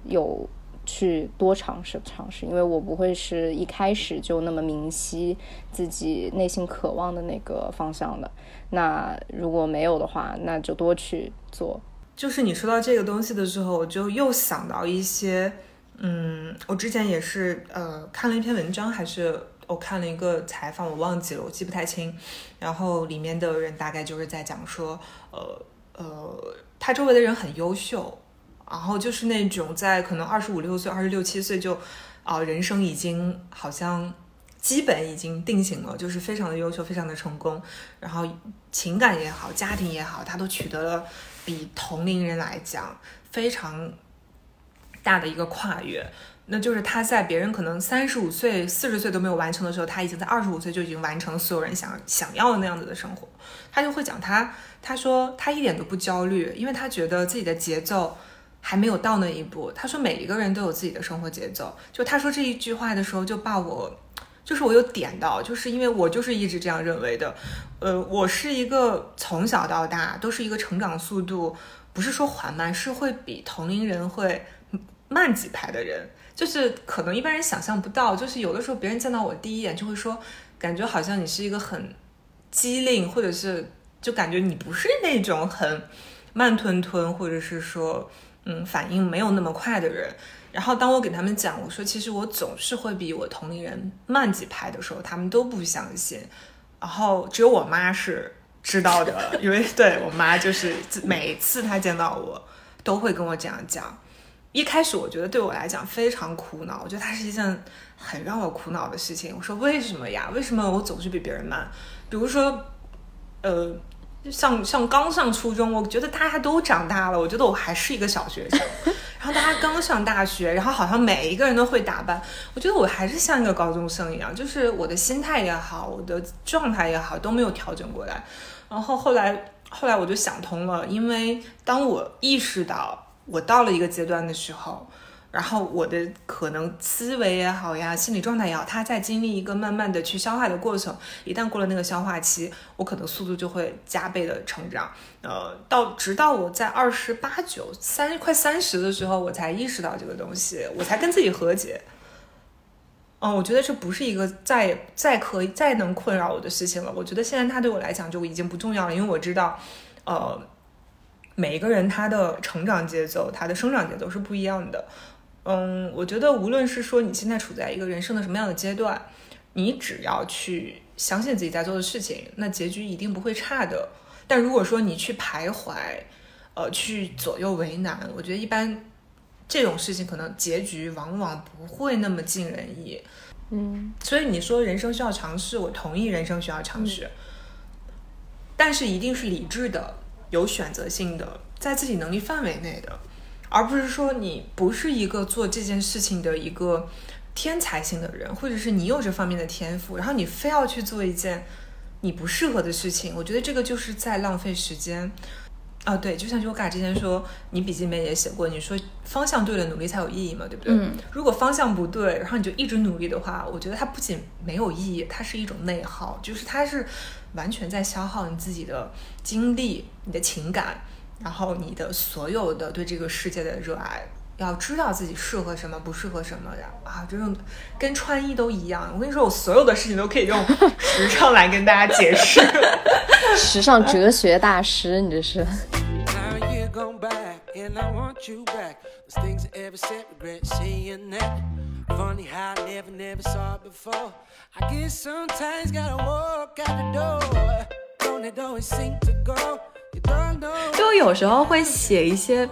有去多尝试尝试，因为我不会是一开始就那么明晰自己内心渴望的那个方向的。那如果没有的话，那就多去做。就是你说到这个东西的时候，我就又想到一些。嗯，我之前也是呃看了一篇文章，还是我看了一个采访，我忘记了，我记不太清。然后里面的人大概就是在讲说，呃呃，他周围的人很优秀，然后就是那种在可能二十五六岁、二十六七岁就，啊、人生已经好像基本已经定型了，就是非常的优秀，非常的成功，然后情感也好，家庭也好，他都取得了比同龄人来讲非常大的一个跨越。那就是他在别人可能三十五岁、四十岁都没有完成的时候，他已经在二十五岁就已经完成了所有人想想要的那样子的生活。他就会讲他，他说他一点都不焦虑，因为他觉得自己的节奏还没有到那一步。他说每一个人都有自己的生活节奏。就他说这一句话的时候，就把我，就是我有点到，就是因为我就是一直这样认为的。呃，我是一个从小到大都是一个成长速度不是说缓慢，是会比同龄人会慢几拍的人。就是可能一般人想象不到，就是有的时候别人见到我第一眼就会说，感觉好像你是一个很机灵，或者是就感觉你不是那种很慢吞吞，或者是说嗯反应没有那么快的人。然后当我给他们讲，我说其实我总是会比我同龄人慢几拍的时候，他们都不相信。然后只有我妈是知道的，因为对我妈就是每次她见到我都会跟我这样讲。一开始我觉得对我来讲非常苦恼，我觉得它是一件很让我苦恼的事情。我说为什么呀？为什么我总是比别人慢？比如说，呃，像像刚上初中，我觉得大家都长大了，我觉得我还是一个小学生。然后大家刚上大学，然后好像每一个人都会打扮，我觉得我还是像一个高中生一样，就是我的心态也好，我的状态也好都没有调整过来。然后后来后来我就想通了，因为当我意识到。我到了一个阶段的时候，然后我的可能思维也好呀，心理状态也好，它在经历一个慢慢的去消化的过程。一旦过了那个消化期，我可能速度就会加倍的成长。呃，到直到我在二十八九、三快三十的时候，我才意识到这个东西，我才跟自己和解。嗯，我觉得这不是一个再再可以再能困扰我的事情了。我觉得现在它对我来讲就已经不重要了，因为我知道，呃。每一个人他的成长节奏，他的生长节奏是不一样的。嗯，我觉得无论是说你现在处在一个人生的什么样的阶段，你只要去相信自己在做的事情，那结局一定不会差的。但如果说你去徘徊，呃，去左右为难，我觉得一般这种事情可能结局往往不会那么尽人意。嗯，所以你说人生需要尝试，我同意人生需要尝试，但是一定是理智的。有选择性的，在自己能力范围内的，而不是说你不是一个做这件事情的一个天才型的人，或者是你有这方面的天赋，然后你非要去做一件你不适合的事情，我觉得这个就是在浪费时间。啊，对，就像 Yoga 之前说，你笔记里面也写过，你说方向对了，努力才有意义嘛，对不对？嗯。如果方向不对，然后你就一直努力的话，我觉得它不仅没有意义，它是一种内耗，就是它是。完全在消耗你自己的精力、你的情感，然后你的所有的对这个世界的热爱。要知道自己适合什么，不适合什么呀啊！这种跟穿衣都一样。我跟你说，我所有的事情都可以用时尚来跟大家解释。时尚哲学大师，你这是。Funny how I never, never saw it before. I guess sometimes gotta walk out the door. Don't it always seem to go? 就有时候会写一些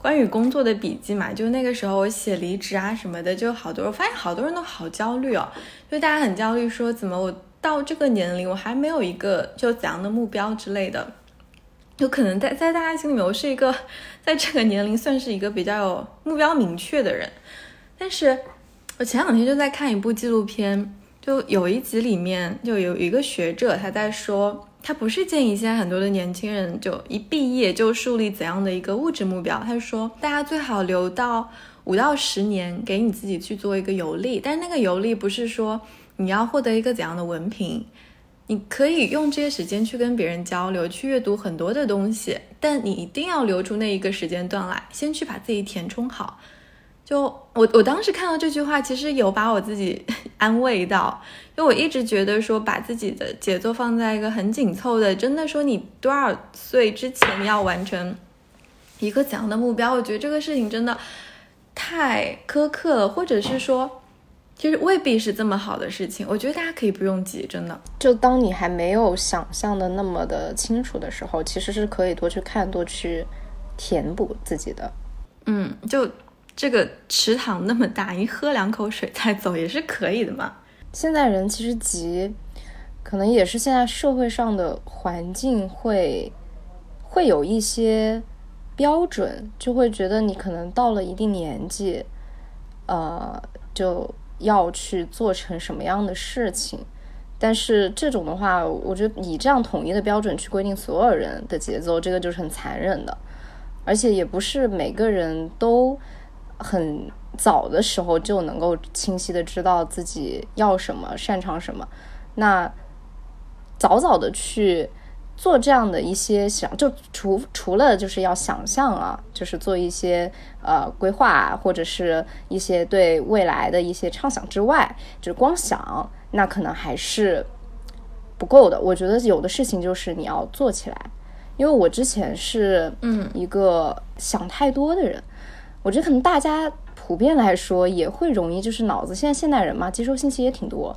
关于工作的笔记嘛，就那个时候我写离职啊什么的，就好多，我发现好多人都好焦虑哦，就大家很焦虑，说怎么我到这个年龄我还没有一个就怎样的目标之类的，有可能在在大家心里面，我是一个在这个年龄算是一个比较有目标明确的人，但是。我前两天就在看一部纪录片，就有一集里面就有一个学者他在说，他不是建议现在很多的年轻人就一毕业就树立怎样的一个物质目标，他是说大家最好留到五到十年给你自己去做一个游历，但是那个游历不是说你要获得一个怎样的文凭，你可以用这些时间去跟别人交流，去阅读很多的东西，但你一定要留出那一个时间段来，先去把自己填充好。就我我当时看到这句话，其实有把我自己 安慰到，因为我一直觉得说把自己的节奏放在一个很紧凑的，真的说你多少岁之前要完成一个怎样的目标，我觉得这个事情真的太苛刻了，或者是说其实未必是这么好的事情。我觉得大家可以不用急，真的。就当你还没有想象的那么的清楚的时候，其实是可以多去看，多去。填补自己的。嗯，就这个池塘那么大，你喝两口水再走也是可以的嘛。现在人其实急，可能也是现在社会上的环境会会有一些标准，就会觉得你可能到了一定年纪，呃，就要去做成什么样的事情。但是这种的话，我觉得以这样统一的标准去规定所有人的节奏，这个就是很残忍的，而且也不是每个人都很早的时候就能够清晰的知道自己要什么、擅长什么。那早早的去做这样的一些想，就除除了就是要想象啊，就是做一些呃规划或者是一些对未来的一些畅想之外，就是光想。那可能还是不够的。我觉得有的事情就是你要做起来，因为我之前是嗯一个想太多的人。我觉得可能大家普遍来说也会容易，就是脑子现在现代人嘛，接收信息也挺多，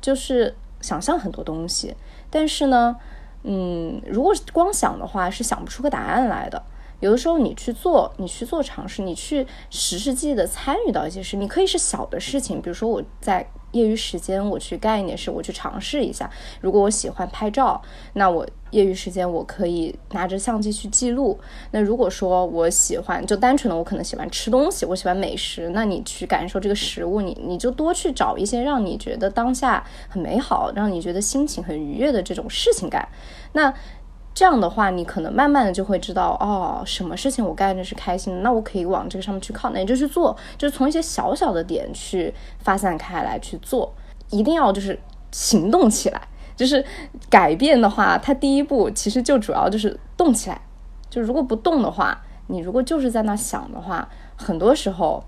就是想象很多东西。但是呢，嗯，如果光想的话，是想不出个答案来的。有的时候你去做，你去做尝试，你去实实际际的参与到一些事，你可以是小的事情，比如说我在。业余时间我去干一点事，我去尝试一下。如果我喜欢拍照，那我业余时间我可以拿着相机去记录。那如果说我喜欢，就单纯的我可能喜欢吃东西，我喜欢美食，那你去感受这个食物，你你就多去找一些让你觉得当下很美好，让你觉得心情很愉悦的这种事情干。那。这样的话，你可能慢慢的就会知道，哦，什么事情我干着是开心的，那我可以往这个上面去靠，那你就去做，就是从一些小小的点去发散开来去做，一定要就是行动起来，就是改变的话，它第一步其实就主要就是动起来，就如果不动的话，你如果就是在那想的话，很多时候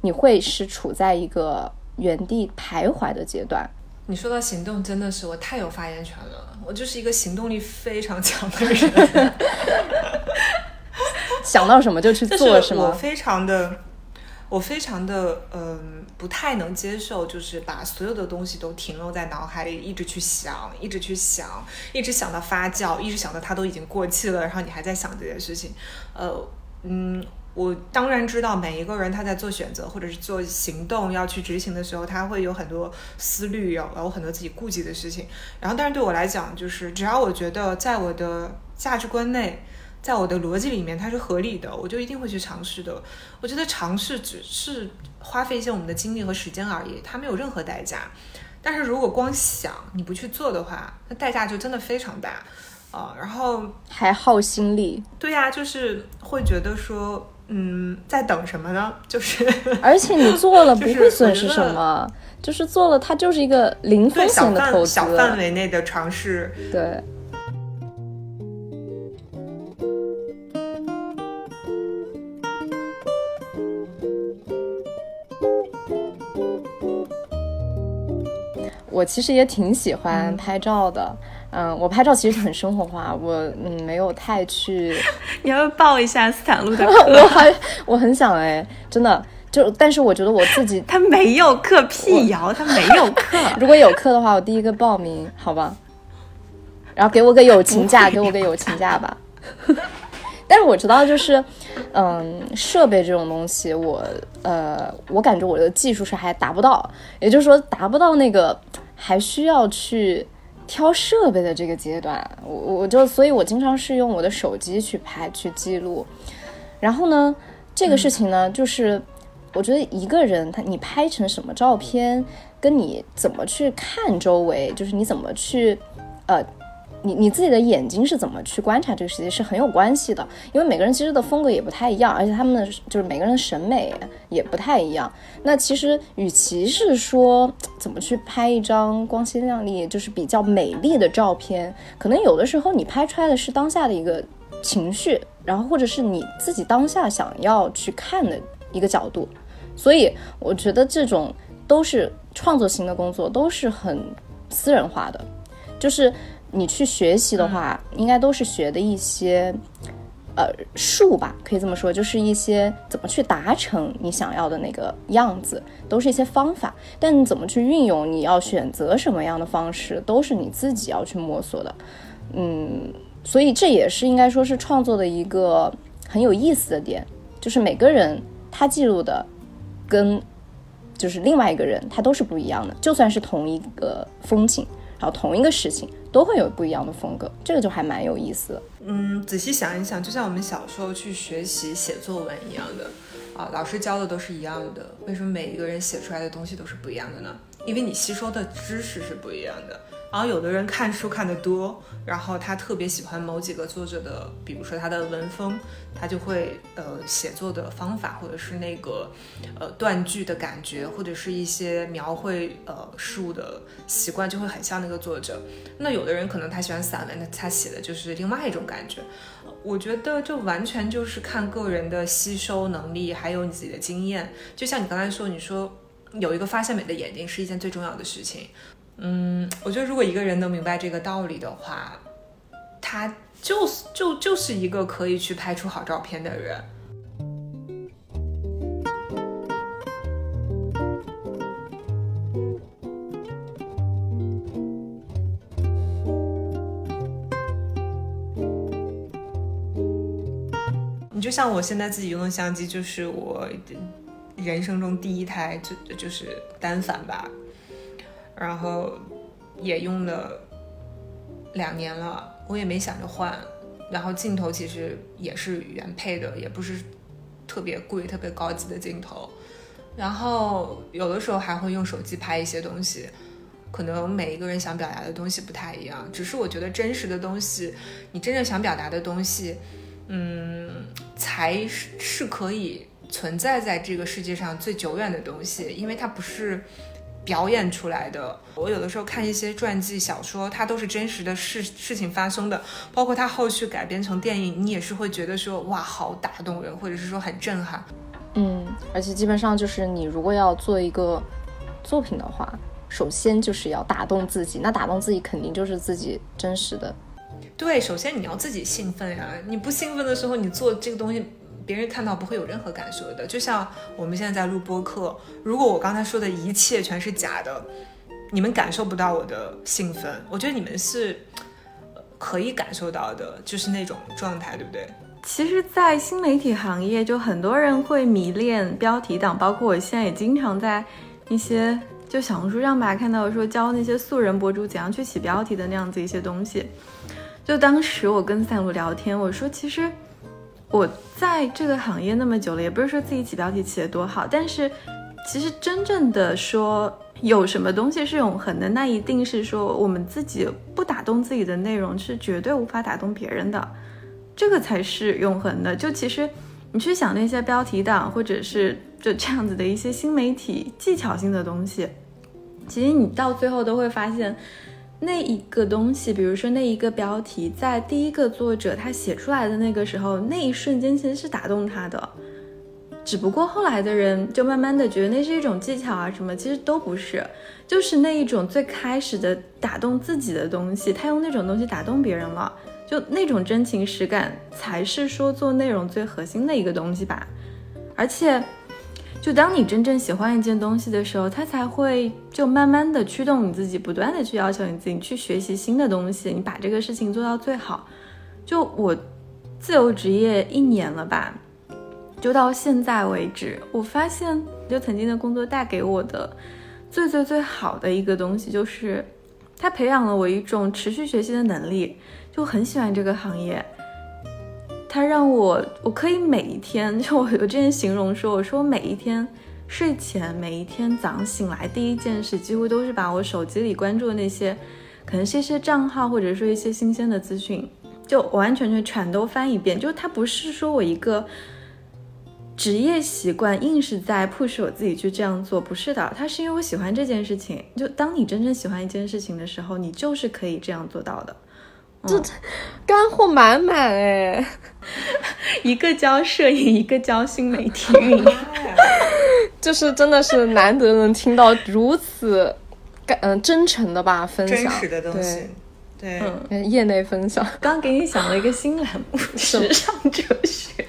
你会是处在一个原地徘徊的阶段。你说到行动，真的是我太有发言权了。我就是一个行动力非常强的人，想到什么就去做，是吗？我非常的，我非常的，嗯，不太能接受，就是把所有的东西都停留在脑海里，一直去想，一直去想，一直想到发酵，一直想到它都已经过气了，然后你还在想这件事情，呃，嗯。我当然知道，每一个人他在做选择或者是做行动要去执行的时候，他会有很多思虑，有有很多自己顾忌的事情。然后，但是对我来讲，就是只要我觉得在我的价值观内，在我的逻辑里面它是合理的，我就一定会去尝试的。我觉得尝试只是花费一些我们的精力和时间而已，它没有任何代价。但是如果光想你不去做的话，那代价就真的非常大啊。然后还耗心力。对呀，就是会觉得说。嗯，在等什么呢？就是，而且你做了 不会损失什么，就是做了它就是一个零风险的投资，小范围内的尝试。对。我其实也挺喜欢拍照的。嗯，我拍照其实很生活化，我嗯没有太去。你要报一下斯坦路的课？我还我很想哎，真的就，但是我觉得我自己 他没有课，辟谣，他没有课。如果有课的话，我第一个报名，好吧？然后给我个友情价，给我个友情价吧。但是我知道，就是嗯，设备这种东西，我呃，我感觉我的技术是还达不到，也就是说达不到那个还需要去。挑设备的这个阶段，我我就所以，我经常是用我的手机去拍去记录。然后呢，这个事情呢，就是我觉得一个人他你拍成什么照片，跟你怎么去看周围，就是你怎么去呃。你你自己的眼睛是怎么去观察这个世界是很有关系的，因为每个人其实的风格也不太一样，而且他们的就是每个人的审美也不太一样。那其实与其是说怎么去拍一张光鲜亮丽、就是比较美丽的照片，可能有的时候你拍出来的是当下的一个情绪，然后或者是你自己当下想要去看的一个角度。所以我觉得这种都是创作型的工作，都是很私人化的，就是。你去学习的话，应该都是学的一些，呃，术吧，可以这么说，就是一些怎么去达成你想要的那个样子，都是一些方法。但你怎么去运用，你要选择什么样的方式，都是你自己要去摸索的。嗯，所以这也是应该说是创作的一个很有意思的点，就是每个人他记录的跟就是另外一个人他都是不一样的，就算是同一个风景，然后同一个事情，都会有不一样的风格，这个就还蛮有意思。嗯，仔细想一想，就像我们小时候去学习写作文一样的啊，老师教的都是一样的，为什么每一个人写出来的东西都是不一样的呢？因为你吸收的知识是不一样的。然后有的人看书看得多，然后他特别喜欢某几个作者的，比如说他的文风，他就会呃写作的方法，或者是那个呃断句的感觉，或者是一些描绘呃事物的习惯，就会很像那个作者。那有的人可能他喜欢散文，那他写的就是另外一种感觉。我觉得就完全就是看个人的吸收能力，还有你自己的经验。就像你刚才说，你说有一个发现美的眼睛是一件最重要的事情。嗯，我觉得如果一个人能明白这个道理的话，他就是就就是一个可以去拍出好照片的人。你就像我现在自己用的相机，就是我人生中第一台就就是单反吧。然后也用了两年了，我也没想着换。然后镜头其实也是原配的，也不是特别贵、特别高级的镜头。然后有的时候还会用手机拍一些东西，可能每一个人想表达的东西不太一样。只是我觉得真实的东西，你真正想表达的东西，嗯，才是是可以存在在这个世界上最久远的东西，因为它不是。表演出来的，我有的时候看一些传记小说，它都是真实的事事情发生的，包括它后续改编成电影，你也是会觉得说哇，好打动人，或者是说很震撼。嗯，而且基本上就是你如果要做一个作品的话，首先就是要打动自己，那打动自己肯定就是自己真实的。对，首先你要自己兴奋呀，你不兴奋的时候，你做这个东西。别人看到不会有任何感受的，就像我们现在在录播课，如果我刚才说的一切全是假的，你们感受不到我的兴奋。我觉得你们是可以感受到的，就是那种状态，对不对？其实，在新媒体行业，就很多人会迷恋标题党，包括我现在也经常在一些就小红书上吧看到说教那些素人博主怎样去起标题的那样子一些东西。就当时我跟赛璐聊天，我说其实。我在这个行业那么久了，也不是说自己起标题起得多好，但是其实真正的说有什么东西是永恒的，那一定是说我们自己不打动自己的内容是绝对无法打动别人的，这个才是永恒的。就其实你去想那些标题党，或者是就这样子的一些新媒体技巧性的东西，其实你到最后都会发现。那一个东西，比如说那一个标题，在第一个作者他写出来的那个时候，那一瞬间其实是打动他的。只不过后来的人就慢慢的觉得那是一种技巧啊什么，其实都不是，就是那一种最开始的打动自己的东西，他用那种东西打动别人了，就那种真情实感才是说做内容最核心的一个东西吧，而且。就当你真正喜欢一件东西的时候，它才会就慢慢的驱动你自己，不断的去要求你自己去学习新的东西，你把这个事情做到最好。就我自由职业一年了吧，就到现在为止，我发现就曾经的工作带给我的最最最好的一个东西，就是它培养了我一种持续学习的能力，就很喜欢这个行业。它让我，我可以每一天，就我我之前形容说，我说我每一天睡前，每一天早上醒来，第一件事几乎都是把我手机里关注的那些，可能是一些账号，或者说一些新鲜的资讯，就完完全全全都翻一遍。就它不是说我一个职业习惯，硬是在 push 我自己去这样做，不是的，他是因为我喜欢这件事情。就当你真正喜欢一件事情的时候，你就是可以这样做到的。这干货满满哎，一个教摄影，一个教新媒体。运营，就是真的是难得能听到如此干嗯真诚的吧分享，真实的东西，对，嗯，业内分享。刚给你想了一个新栏目，时尚哲学。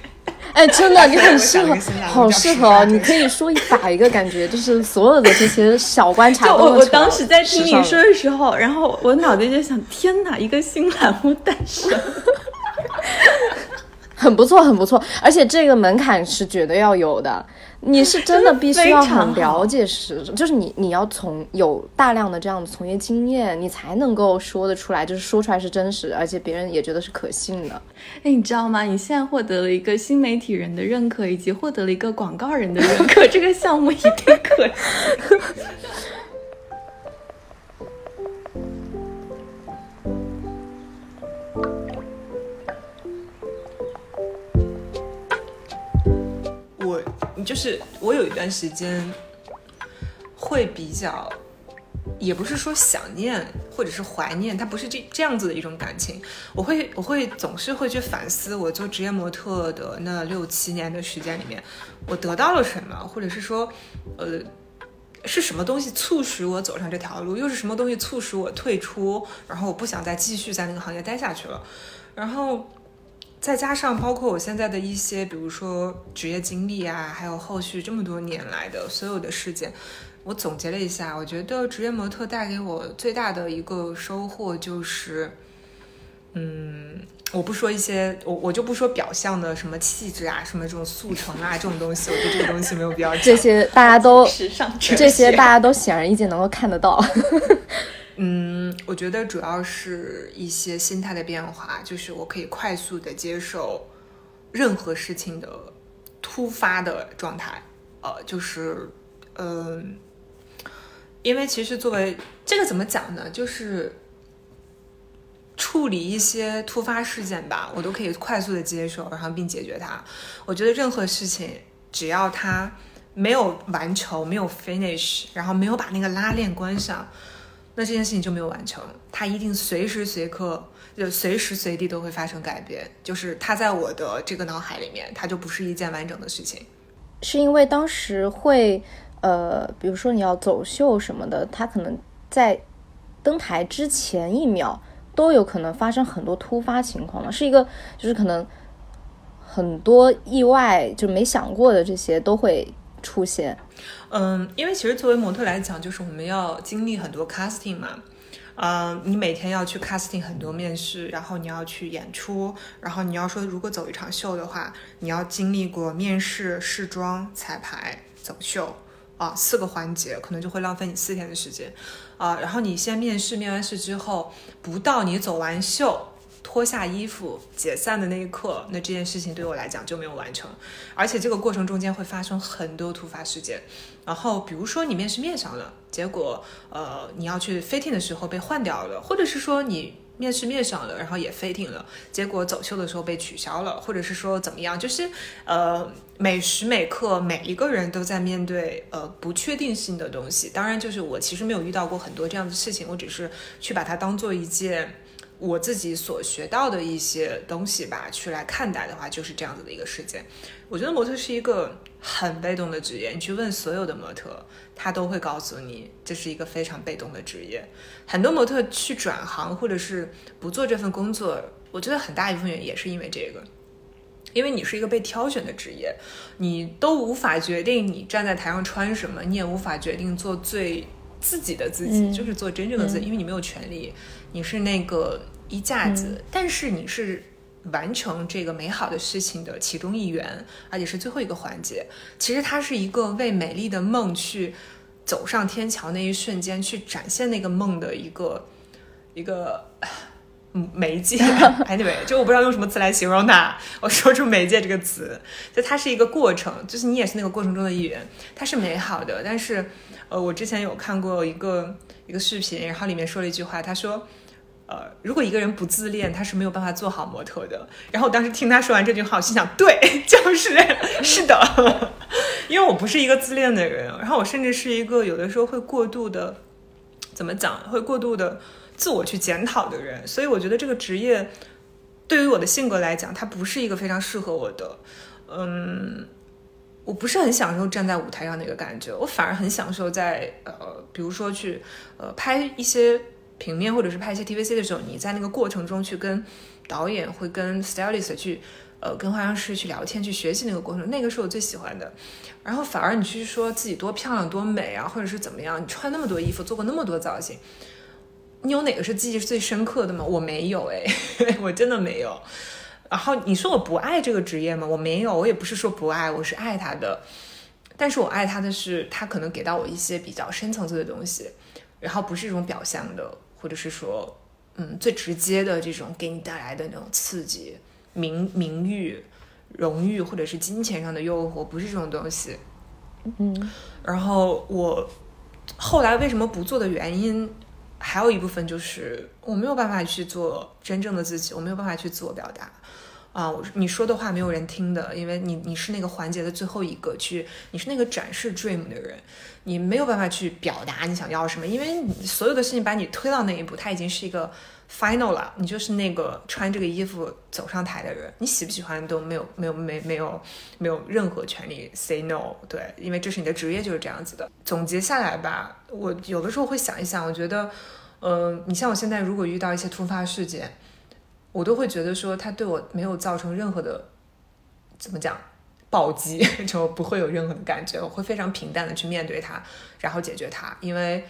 哎，真的，你 很适合，好适合哦！你可以说打一个感觉，就是所有的这些小观察。就我我当时在听你说的时候，然后我脑袋就想：天哪，一个新栏目诞生，很不错，很不错，而且这个门槛是绝对要有的。你是真的必须要很了解时，就是你你要从有大量的这样的从业经验，你才能够说得出来，就是说出来是真实，而且别人也觉得是可信的。哎，你知道吗？你现在获得了一个新媒体人的认可，以及获得了一个广告人的认可，这个项目一定可。就是我有一段时间会比较，也不是说想念或者是怀念，它不是这这样子的一种感情。我会我会总是会去反思，我做职业模特的那六七年的时间里面，我得到了什么，或者是说，呃，是什么东西促使我走上这条路，又是什么东西促使我退出，然后我不想再继续在那个行业待下去了，然后。再加上包括我现在的一些，比如说职业经历啊，还有后续这么多年来的所有的事件，我总结了一下，我觉得职业模特带给我最大的一个收获就是，嗯，我不说一些，我我就不说表象的什么气质啊，什么这种速成啊这种东西，我觉得这个东西没有必要。这些大家都时尚，这些大家都显而易见能够看得到。嗯，我觉得主要是一些心态的变化，就是我可以快速的接受任何事情的突发的状态，呃，就是，嗯，因为其实作为这个怎么讲呢，就是处理一些突发事件吧，我都可以快速的接受，然后并解决它。我觉得任何事情只要它没有完成，没有 finish，然后没有把那个拉链关上。那这件事情就没有完成，它一定随时随刻就随时随地都会发生改变，就是它在我的这个脑海里面，它就不是一件完整的事情。是因为当时会，呃，比如说你要走秀什么的，它可能在登台之前一秒都有可能发生很多突发情况嘛，是一个就是可能很多意外就没想过的这些都会出现。嗯，因为其实作为模特来讲，就是我们要经历很多 casting 嘛，嗯，你每天要去 casting 很多面试，然后你要去演出，然后你要说如果走一场秀的话，你要经历过面试、试妆、彩排、走秀啊四个环节，可能就会浪费你四天的时间啊。然后你先面试，面完试之后，不到你走完秀。脱下衣服解散的那一刻，那这件事情对我来讲就没有完成，而且这个过程中间会发生很多突发事件。然后比如说你面试面上了，结果呃你要去 fitting 的时候被换掉了，或者是说你面试面上了，然后也 fitting 了，结果走秀的时候被取消了，或者是说怎么样，就是呃每时每刻每一个人都在面对呃不确定性的东西。当然，就是我其实没有遇到过很多这样的事情，我只是去把它当做一件。我自己所学到的一些东西吧，去来看待的话，就是这样子的一个事件。我觉得模特是一个很被动的职业，你去问所有的模特，他都会告诉你，这是一个非常被动的职业。很多模特去转行或者是不做这份工作，我觉得很大一部分原因也是因为这个，因为你是一个被挑选的职业，你都无法决定你站在台上穿什么，你也无法决定做最自己的自己，就是做真正的自己，因为你没有权利。你是那个衣架子，但是你是完成这个美好的事情的其中一员，而且是最后一个环节。其实它是一个为美丽的梦去走上天桥那一瞬间去展现那个梦的一个一个媒介。Anyway，就我不知道用什么词来形容它，我说出媒介这个词，就它是一个过程，就是你也是那个过程中的一员。它是美好的，但是呃，我之前有看过一个一个视频，然后里面说了一句话，他说。呃，如果一个人不自恋，他是没有办法做好模特的。然后我当时听他说完这句话，我心想，对，就是 是的，因为我不是一个自恋的人，然后我甚至是一个有的时候会过度的，怎么讲，会过度的自我去检讨的人。所以我觉得这个职业对于我的性格来讲，它不是一个非常适合我的。嗯，我不是很享受站在舞台上那个感觉，我反而很享受在呃，比如说去呃拍一些。平面或者是拍一些 TVC 的时候，你在那个过程中去跟导演会跟 stylist 去，呃，跟化妆师去聊天，去学习那个过程，那个是我最喜欢的。然后反而你去说自己多漂亮多美啊，或者是怎么样，你穿那么多衣服，做过那么多造型，你有哪个是记忆最深刻的吗？我没有哎，我真的没有。然后你说我不爱这个职业吗？我没有，我也不是说不爱，我是爱他的。但是我爱他的是，他可能给到我一些比较深层次的东西，然后不是一种表象的，或者是说，嗯，最直接的这种给你带来的那种刺激、名名誉、荣誉，或者是金钱上的诱惑，不是这种东西。嗯，然后我后来为什么不做的原因，还有一部分就是我没有办法去做真正的自己，我没有办法去自我表达。啊，你说的话没有人听的，因为你你是那个环节的最后一个去，你是那个展示 dream 的人，你没有办法去表达你想要什么，因为所有的事情把你推到那一步，它已经是一个 final 了，你就是那个穿这个衣服走上台的人，你喜不喜欢都没有没有没没有没有任何权利 say no，对，因为这是你的职业就是这样子的。总结下来吧，我有的时候会想一想，我觉得，嗯，你像我现在如果遇到一些突发事件。我都会觉得说他对我没有造成任何的，怎么讲，暴击 就不会有任何的感觉，我会非常平淡的去面对它，然后解决它，因为，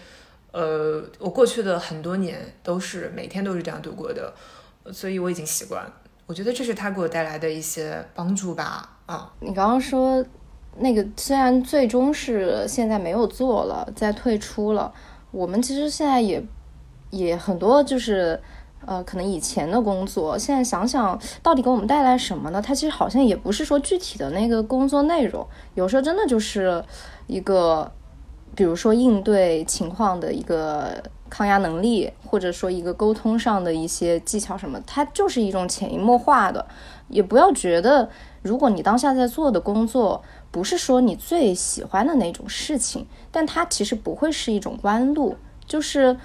呃，我过去的很多年都是每天都是这样度过的，所以我已经习惯。我觉得这是他给我带来的一些帮助吧。啊，你刚刚说那个虽然最终是现在没有做了，在退出了，我们其实现在也也很多就是。呃，可能以前的工作，现在想想到底给我们带来什么呢？它其实好像也不是说具体的那个工作内容，有时候真的就是一个，比如说应对情况的一个抗压能力，或者说一个沟通上的一些技巧什么，它就是一种潜移默化的。也不要觉得，如果你当下在做的工作不是说你最喜欢的那种事情，但它其实不会是一种弯路，就是。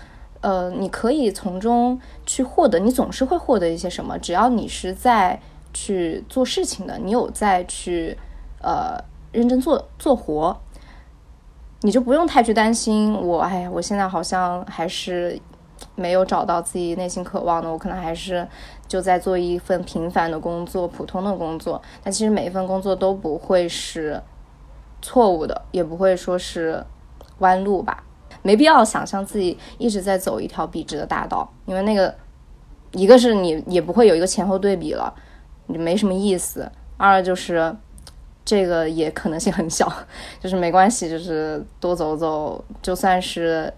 呃，你可以从中去获得，你总是会获得一些什么。只要你是在去做事情的，你有在去呃认真做做活，你就不用太去担心我。哎呀，我现在好像还是没有找到自己内心渴望的，我可能还是就在做一份平凡的工作、普通的工作。但其实每一份工作都不会是错误的，也不会说是弯路吧。没必要想象自己一直在走一条笔直的大道，因为那个，一个是你也不会有一个前后对比了，你没什么意思；二就是这个也可能性很小，就是没关系，就是多走走，就算是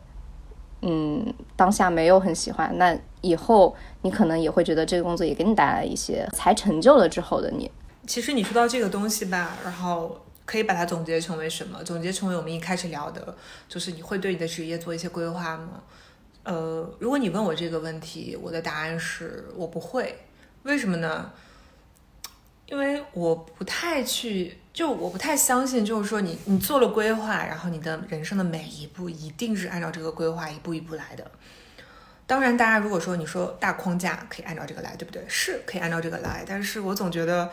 嗯当下没有很喜欢，那以后你可能也会觉得这个工作也给你带来一些才成就了之后的你。其实你说到这个东西吧，然后。可以把它总结成为什么？总结成为我们一开始聊的，就是你会对你的职业做一些规划吗？呃，如果你问我这个问题，我的答案是我不会。为什么呢？因为我不太去，就我不太相信，就是说你你做了规划，然后你的人生的每一步一定是按照这个规划一步一步来的。当然，大家如果说你说大框架可以按照这个来，对不对？是可以按照这个来，但是我总觉得。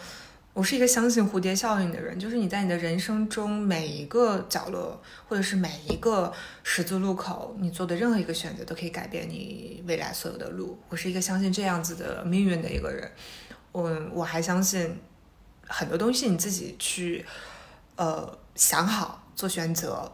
我是一个相信蝴蝶效应的人，就是你在你的人生中每一个角落，或者是每一个十字路口，你做的任何一个选择都可以改变你未来所有的路。我是一个相信这样子的命运的一个人。我我还相信很多东西你自己去呃想好做选择。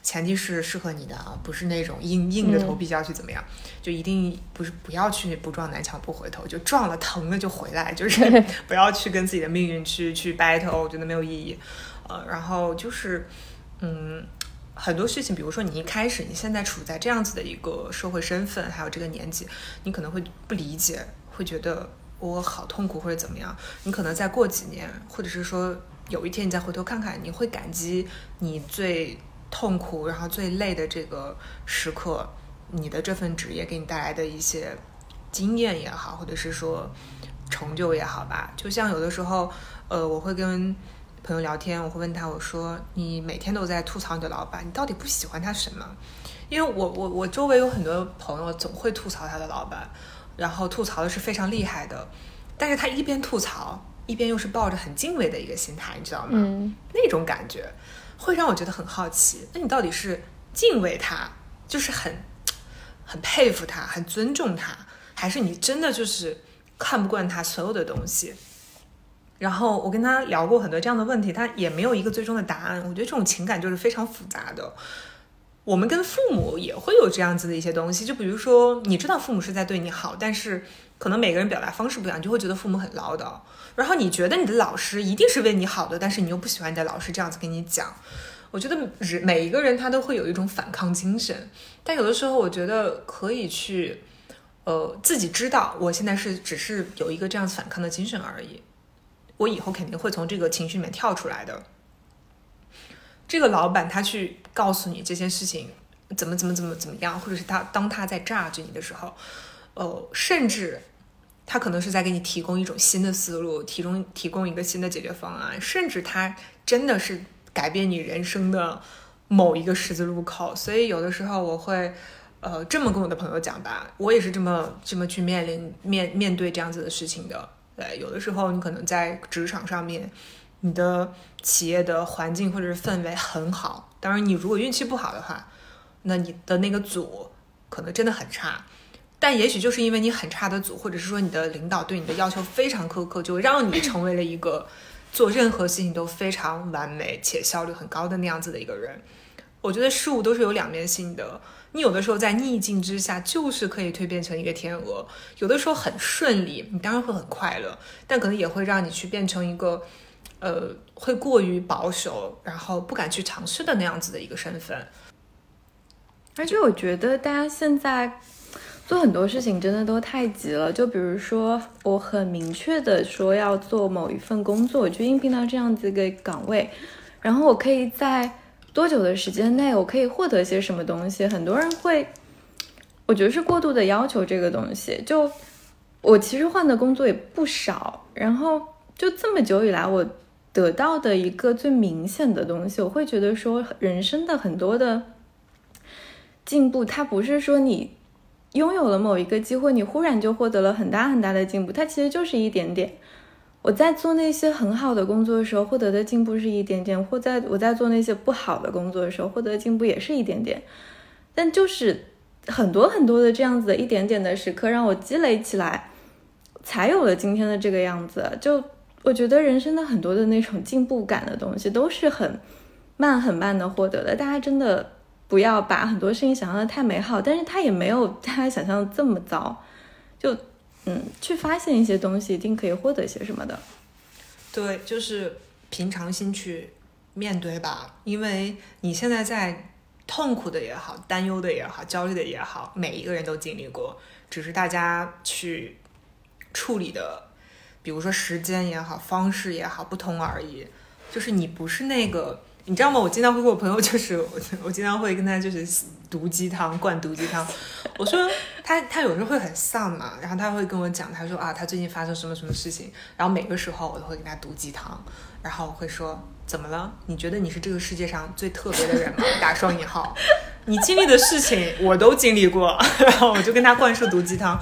前提是适合你的啊，不是那种硬硬着头皮就要去怎么样，就一定不是不要去不撞南墙不回头，就撞了疼了就回来，就是 不要去跟自己的命运去去 battle，我觉得没有意义。呃，然后就是嗯，很多事情，比如说你一开始你现在处在这样子的一个社会身份，还有这个年纪，你可能会不理解，会觉得我好痛苦或者怎么样。你可能再过几年，或者是说有一天你再回头看看，你会感激你最。痛苦，然后最累的这个时刻，你的这份职业给你带来的一些经验也好，或者是说成就也好吧。就像有的时候，呃，我会跟朋友聊天，我会问他，我说你每天都在吐槽你的老板，你到底不喜欢他什么？因为我我我周围有很多朋友总会吐槽他的老板，然后吐槽的是非常厉害的，但是他一边吐槽，一边又是抱着很敬畏的一个心态，你知道吗？嗯，那种感觉。会让我觉得很好奇，那你到底是敬畏他，就是很很佩服他，很尊重他，还是你真的就是看不惯他所有的东西？然后我跟他聊过很多这样的问题，他也没有一个最终的答案。我觉得这种情感就是非常复杂的。我们跟父母也会有这样子的一些东西，就比如说，你知道父母是在对你好，但是可能每个人表达方式不一样，你就会觉得父母很唠叨。然后你觉得你的老师一定是为你好的，但是你又不喜欢你的老师这样子跟你讲。我觉得人每一个人他都会有一种反抗精神，但有的时候我觉得可以去，呃，自己知道我现在是只是有一个这样子反抗的精神而已，我以后肯定会从这个情绪里面跳出来的。这个老板他去告诉你这件事情怎么怎么怎么怎么样，或者是他当他在榨着你的时候，呃，甚至他可能是在给你提供一种新的思路，提供提供一个新的解决方案，甚至他真的是改变你人生的某一个十字路口。所以有的时候我会呃这么跟我的朋友讲吧，我也是这么这么去面临面面对这样子的事情的。对，有的时候你可能在职场上面。你的企业的环境或者是氛围很好，当然你如果运气不好的话，那你的那个组可能真的很差。但也许就是因为你很差的组，或者是说你的领导对你的要求非常苛刻，就让你成为了一个做任何事情都非常完美且效率很高的那样子的一个人。我觉得事物都是有两面性的，你有的时候在逆境之下就是可以蜕变成一个天鹅，有的时候很顺利，你当然会很快乐，但可能也会让你去变成一个。呃，会过于保守，然后不敢去尝试的那样子的一个身份。而且我觉得大家现在做很多事情真的都太急了。就比如说，我很明确的说要做某一份工作，我去应聘到这样子一个岗位，然后我可以在多久的时间内，我可以获得些什么东西？很多人会，我觉得是过度的要求这个东西。就我其实换的工作也不少，然后就这么久以来，我。得到的一个最明显的东西，我会觉得说，人生的很多的进步，它不是说你拥有了某一个机会，你忽然就获得了很大很大的进步，它其实就是一点点。我在做那些很好的工作的时候，获得的进步是一点点；或在我在做那些不好的工作的时候，获得的进步也是一点点。但就是很多很多的这样子的一点点的时刻，让我积累起来，才有了今天的这个样子。就。我觉得人生的很多的那种进步感的东西都是很慢很慢的获得的。大家真的不要把很多事情想象的太美好，但是它也没有大家想象的这么糟。就嗯，去发现一些东西，一定可以获得些什么的。对，就是平常心去面对吧。因为你现在在痛苦的也好，担忧的也好，焦虑的也好，每一个人都经历过，只是大家去处理的。比如说时间也好，方式也好，不同而已。就是你不是那个，你知道吗？我经常会跟我朋友，就是我，我经常会跟他就是毒鸡汤，灌毒鸡汤。我说他他有时候会很丧嘛，然后他会跟我讲，他说啊，他最近发生什么什么事情。然后每个时候我都会给他毒鸡汤，然后会说怎么了？你觉得你是这个世界上最特别的人吗？打双引号，你经历的事情我都经历过，然后我就跟他灌输毒鸡汤。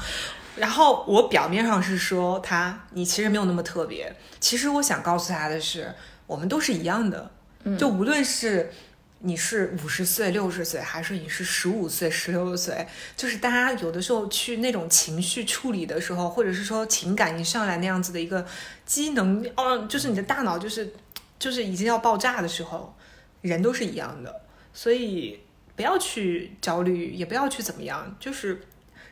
然后我表面上是说他，你其实没有那么特别。其实我想告诉他的是，我们都是一样的。就无论是你是五十岁、六十岁，还是你是十五岁、十六岁，就是大家有的时候去那种情绪处理的时候，或者是说情感一上来那样子的一个机能，哦，就是你的大脑就是就是已经要爆炸的时候，人都是一样的。所以不要去焦虑，也不要去怎么样，就是。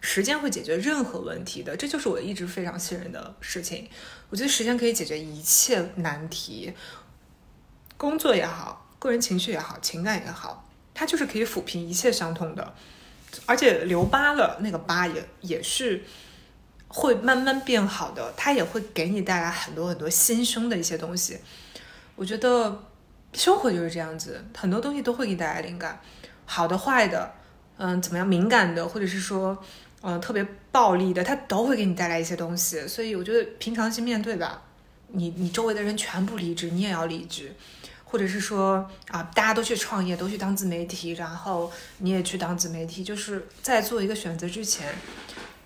时间会解决任何问题的，这就是我一直非常信任的事情。我觉得时间可以解决一切难题，工作也好，个人情绪也好，情感也好，它就是可以抚平一切伤痛的。而且留疤了，那个疤也也是会慢慢变好的，它也会给你带来很多很多新生的一些东西。我觉得生活就是这样子，很多东西都会给你带来灵感，好的、坏的，嗯，怎么样，敏感的，或者是说。嗯，特别暴力的，他都会给你带来一些东西，所以我觉得平常心面对吧。你你周围的人全部离职，你也要离职，或者是说啊，大家都去创业，都去当自媒体，然后你也去当自媒体，就是在做一个选择之前，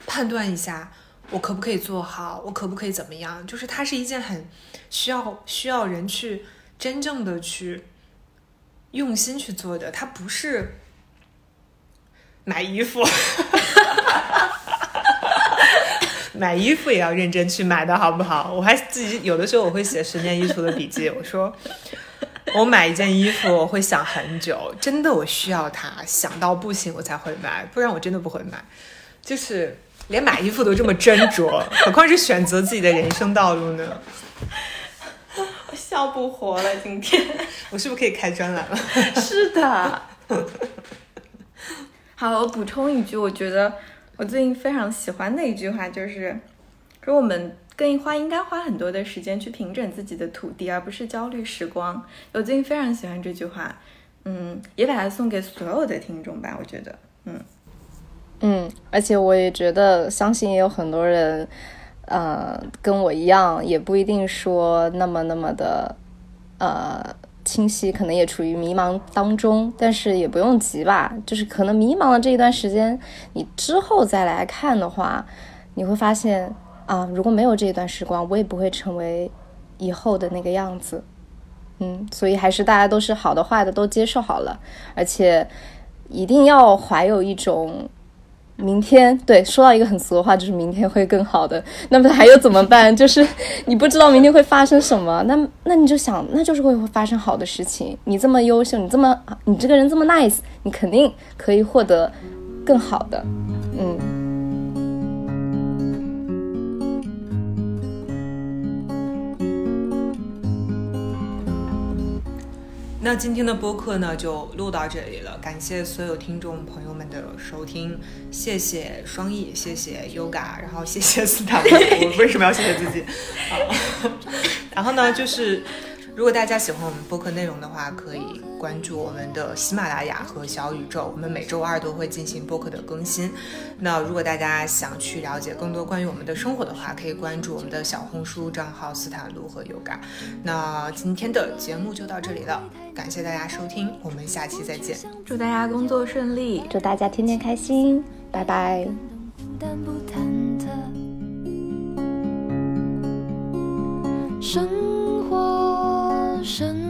判断一下我可不可以做好，我可不可以怎么样，就是它是一件很需要需要人去真正的去用心去做的，它不是买衣服。买衣服也要认真去买的好不好？我还自己有的时候我会写十年衣橱的笔记，我说我买一件衣服我会想很久，真的我需要它，想到不行我才会买，不然我真的不会买。就是连买衣服都这么斟酌，何况是选择自己的人生道路呢？我笑不活了，今天我是不是可以开专栏了？是的。好，我补充一句，我觉得我最近非常喜欢的一句话就是，说我们更花应该花很多的时间去平整自己的土地，而不是焦虑时光。我最近非常喜欢这句话，嗯，也把它送给所有的听众吧。我觉得，嗯嗯，而且我也觉得，相信也有很多人，呃，跟我一样，也不一定说那么那么的，呃。清晰可能也处于迷茫当中，但是也不用急吧。就是可能迷茫的这一段时间，你之后再来看的话，你会发现啊，如果没有这一段时光，我也不会成为以后的那个样子。嗯，所以还是大家都是好的坏的都接受好了，而且一定要怀有一种。明天对，说到一个很俗的话，就是明天会更好的。那么还有怎么办？就是你不知道明天会发生什么，那那你就想，那就是会发生好的事情。你这么优秀，你这么你这个人这么 nice，你肯定可以获得更好的。嗯。那今天的播客呢，就录到这里了。感谢所有听众朋友们的收听，谢谢双翼，谢谢 Yoga，然后谢谢斯坦。我为什么要谢谢自己？然后呢，就是。如果大家喜欢我们播客内容的话，可以关注我们的喜马拉雅和小宇宙。我们每周二都会进行播客的更新。那如果大家想去了解更多关于我们的生活的话，可以关注我们的小红书账号斯坦路和 Yoga。那今天的节目就到这里了，感谢大家收听，我们下期再见。祝大家工作顺利，祝大家天天开心，拜拜。生活。生活身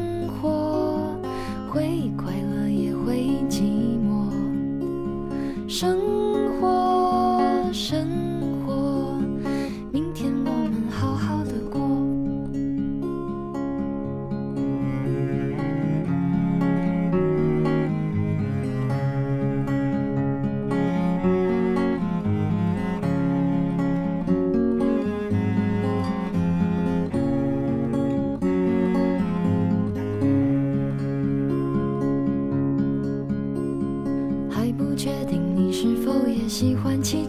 喜欢气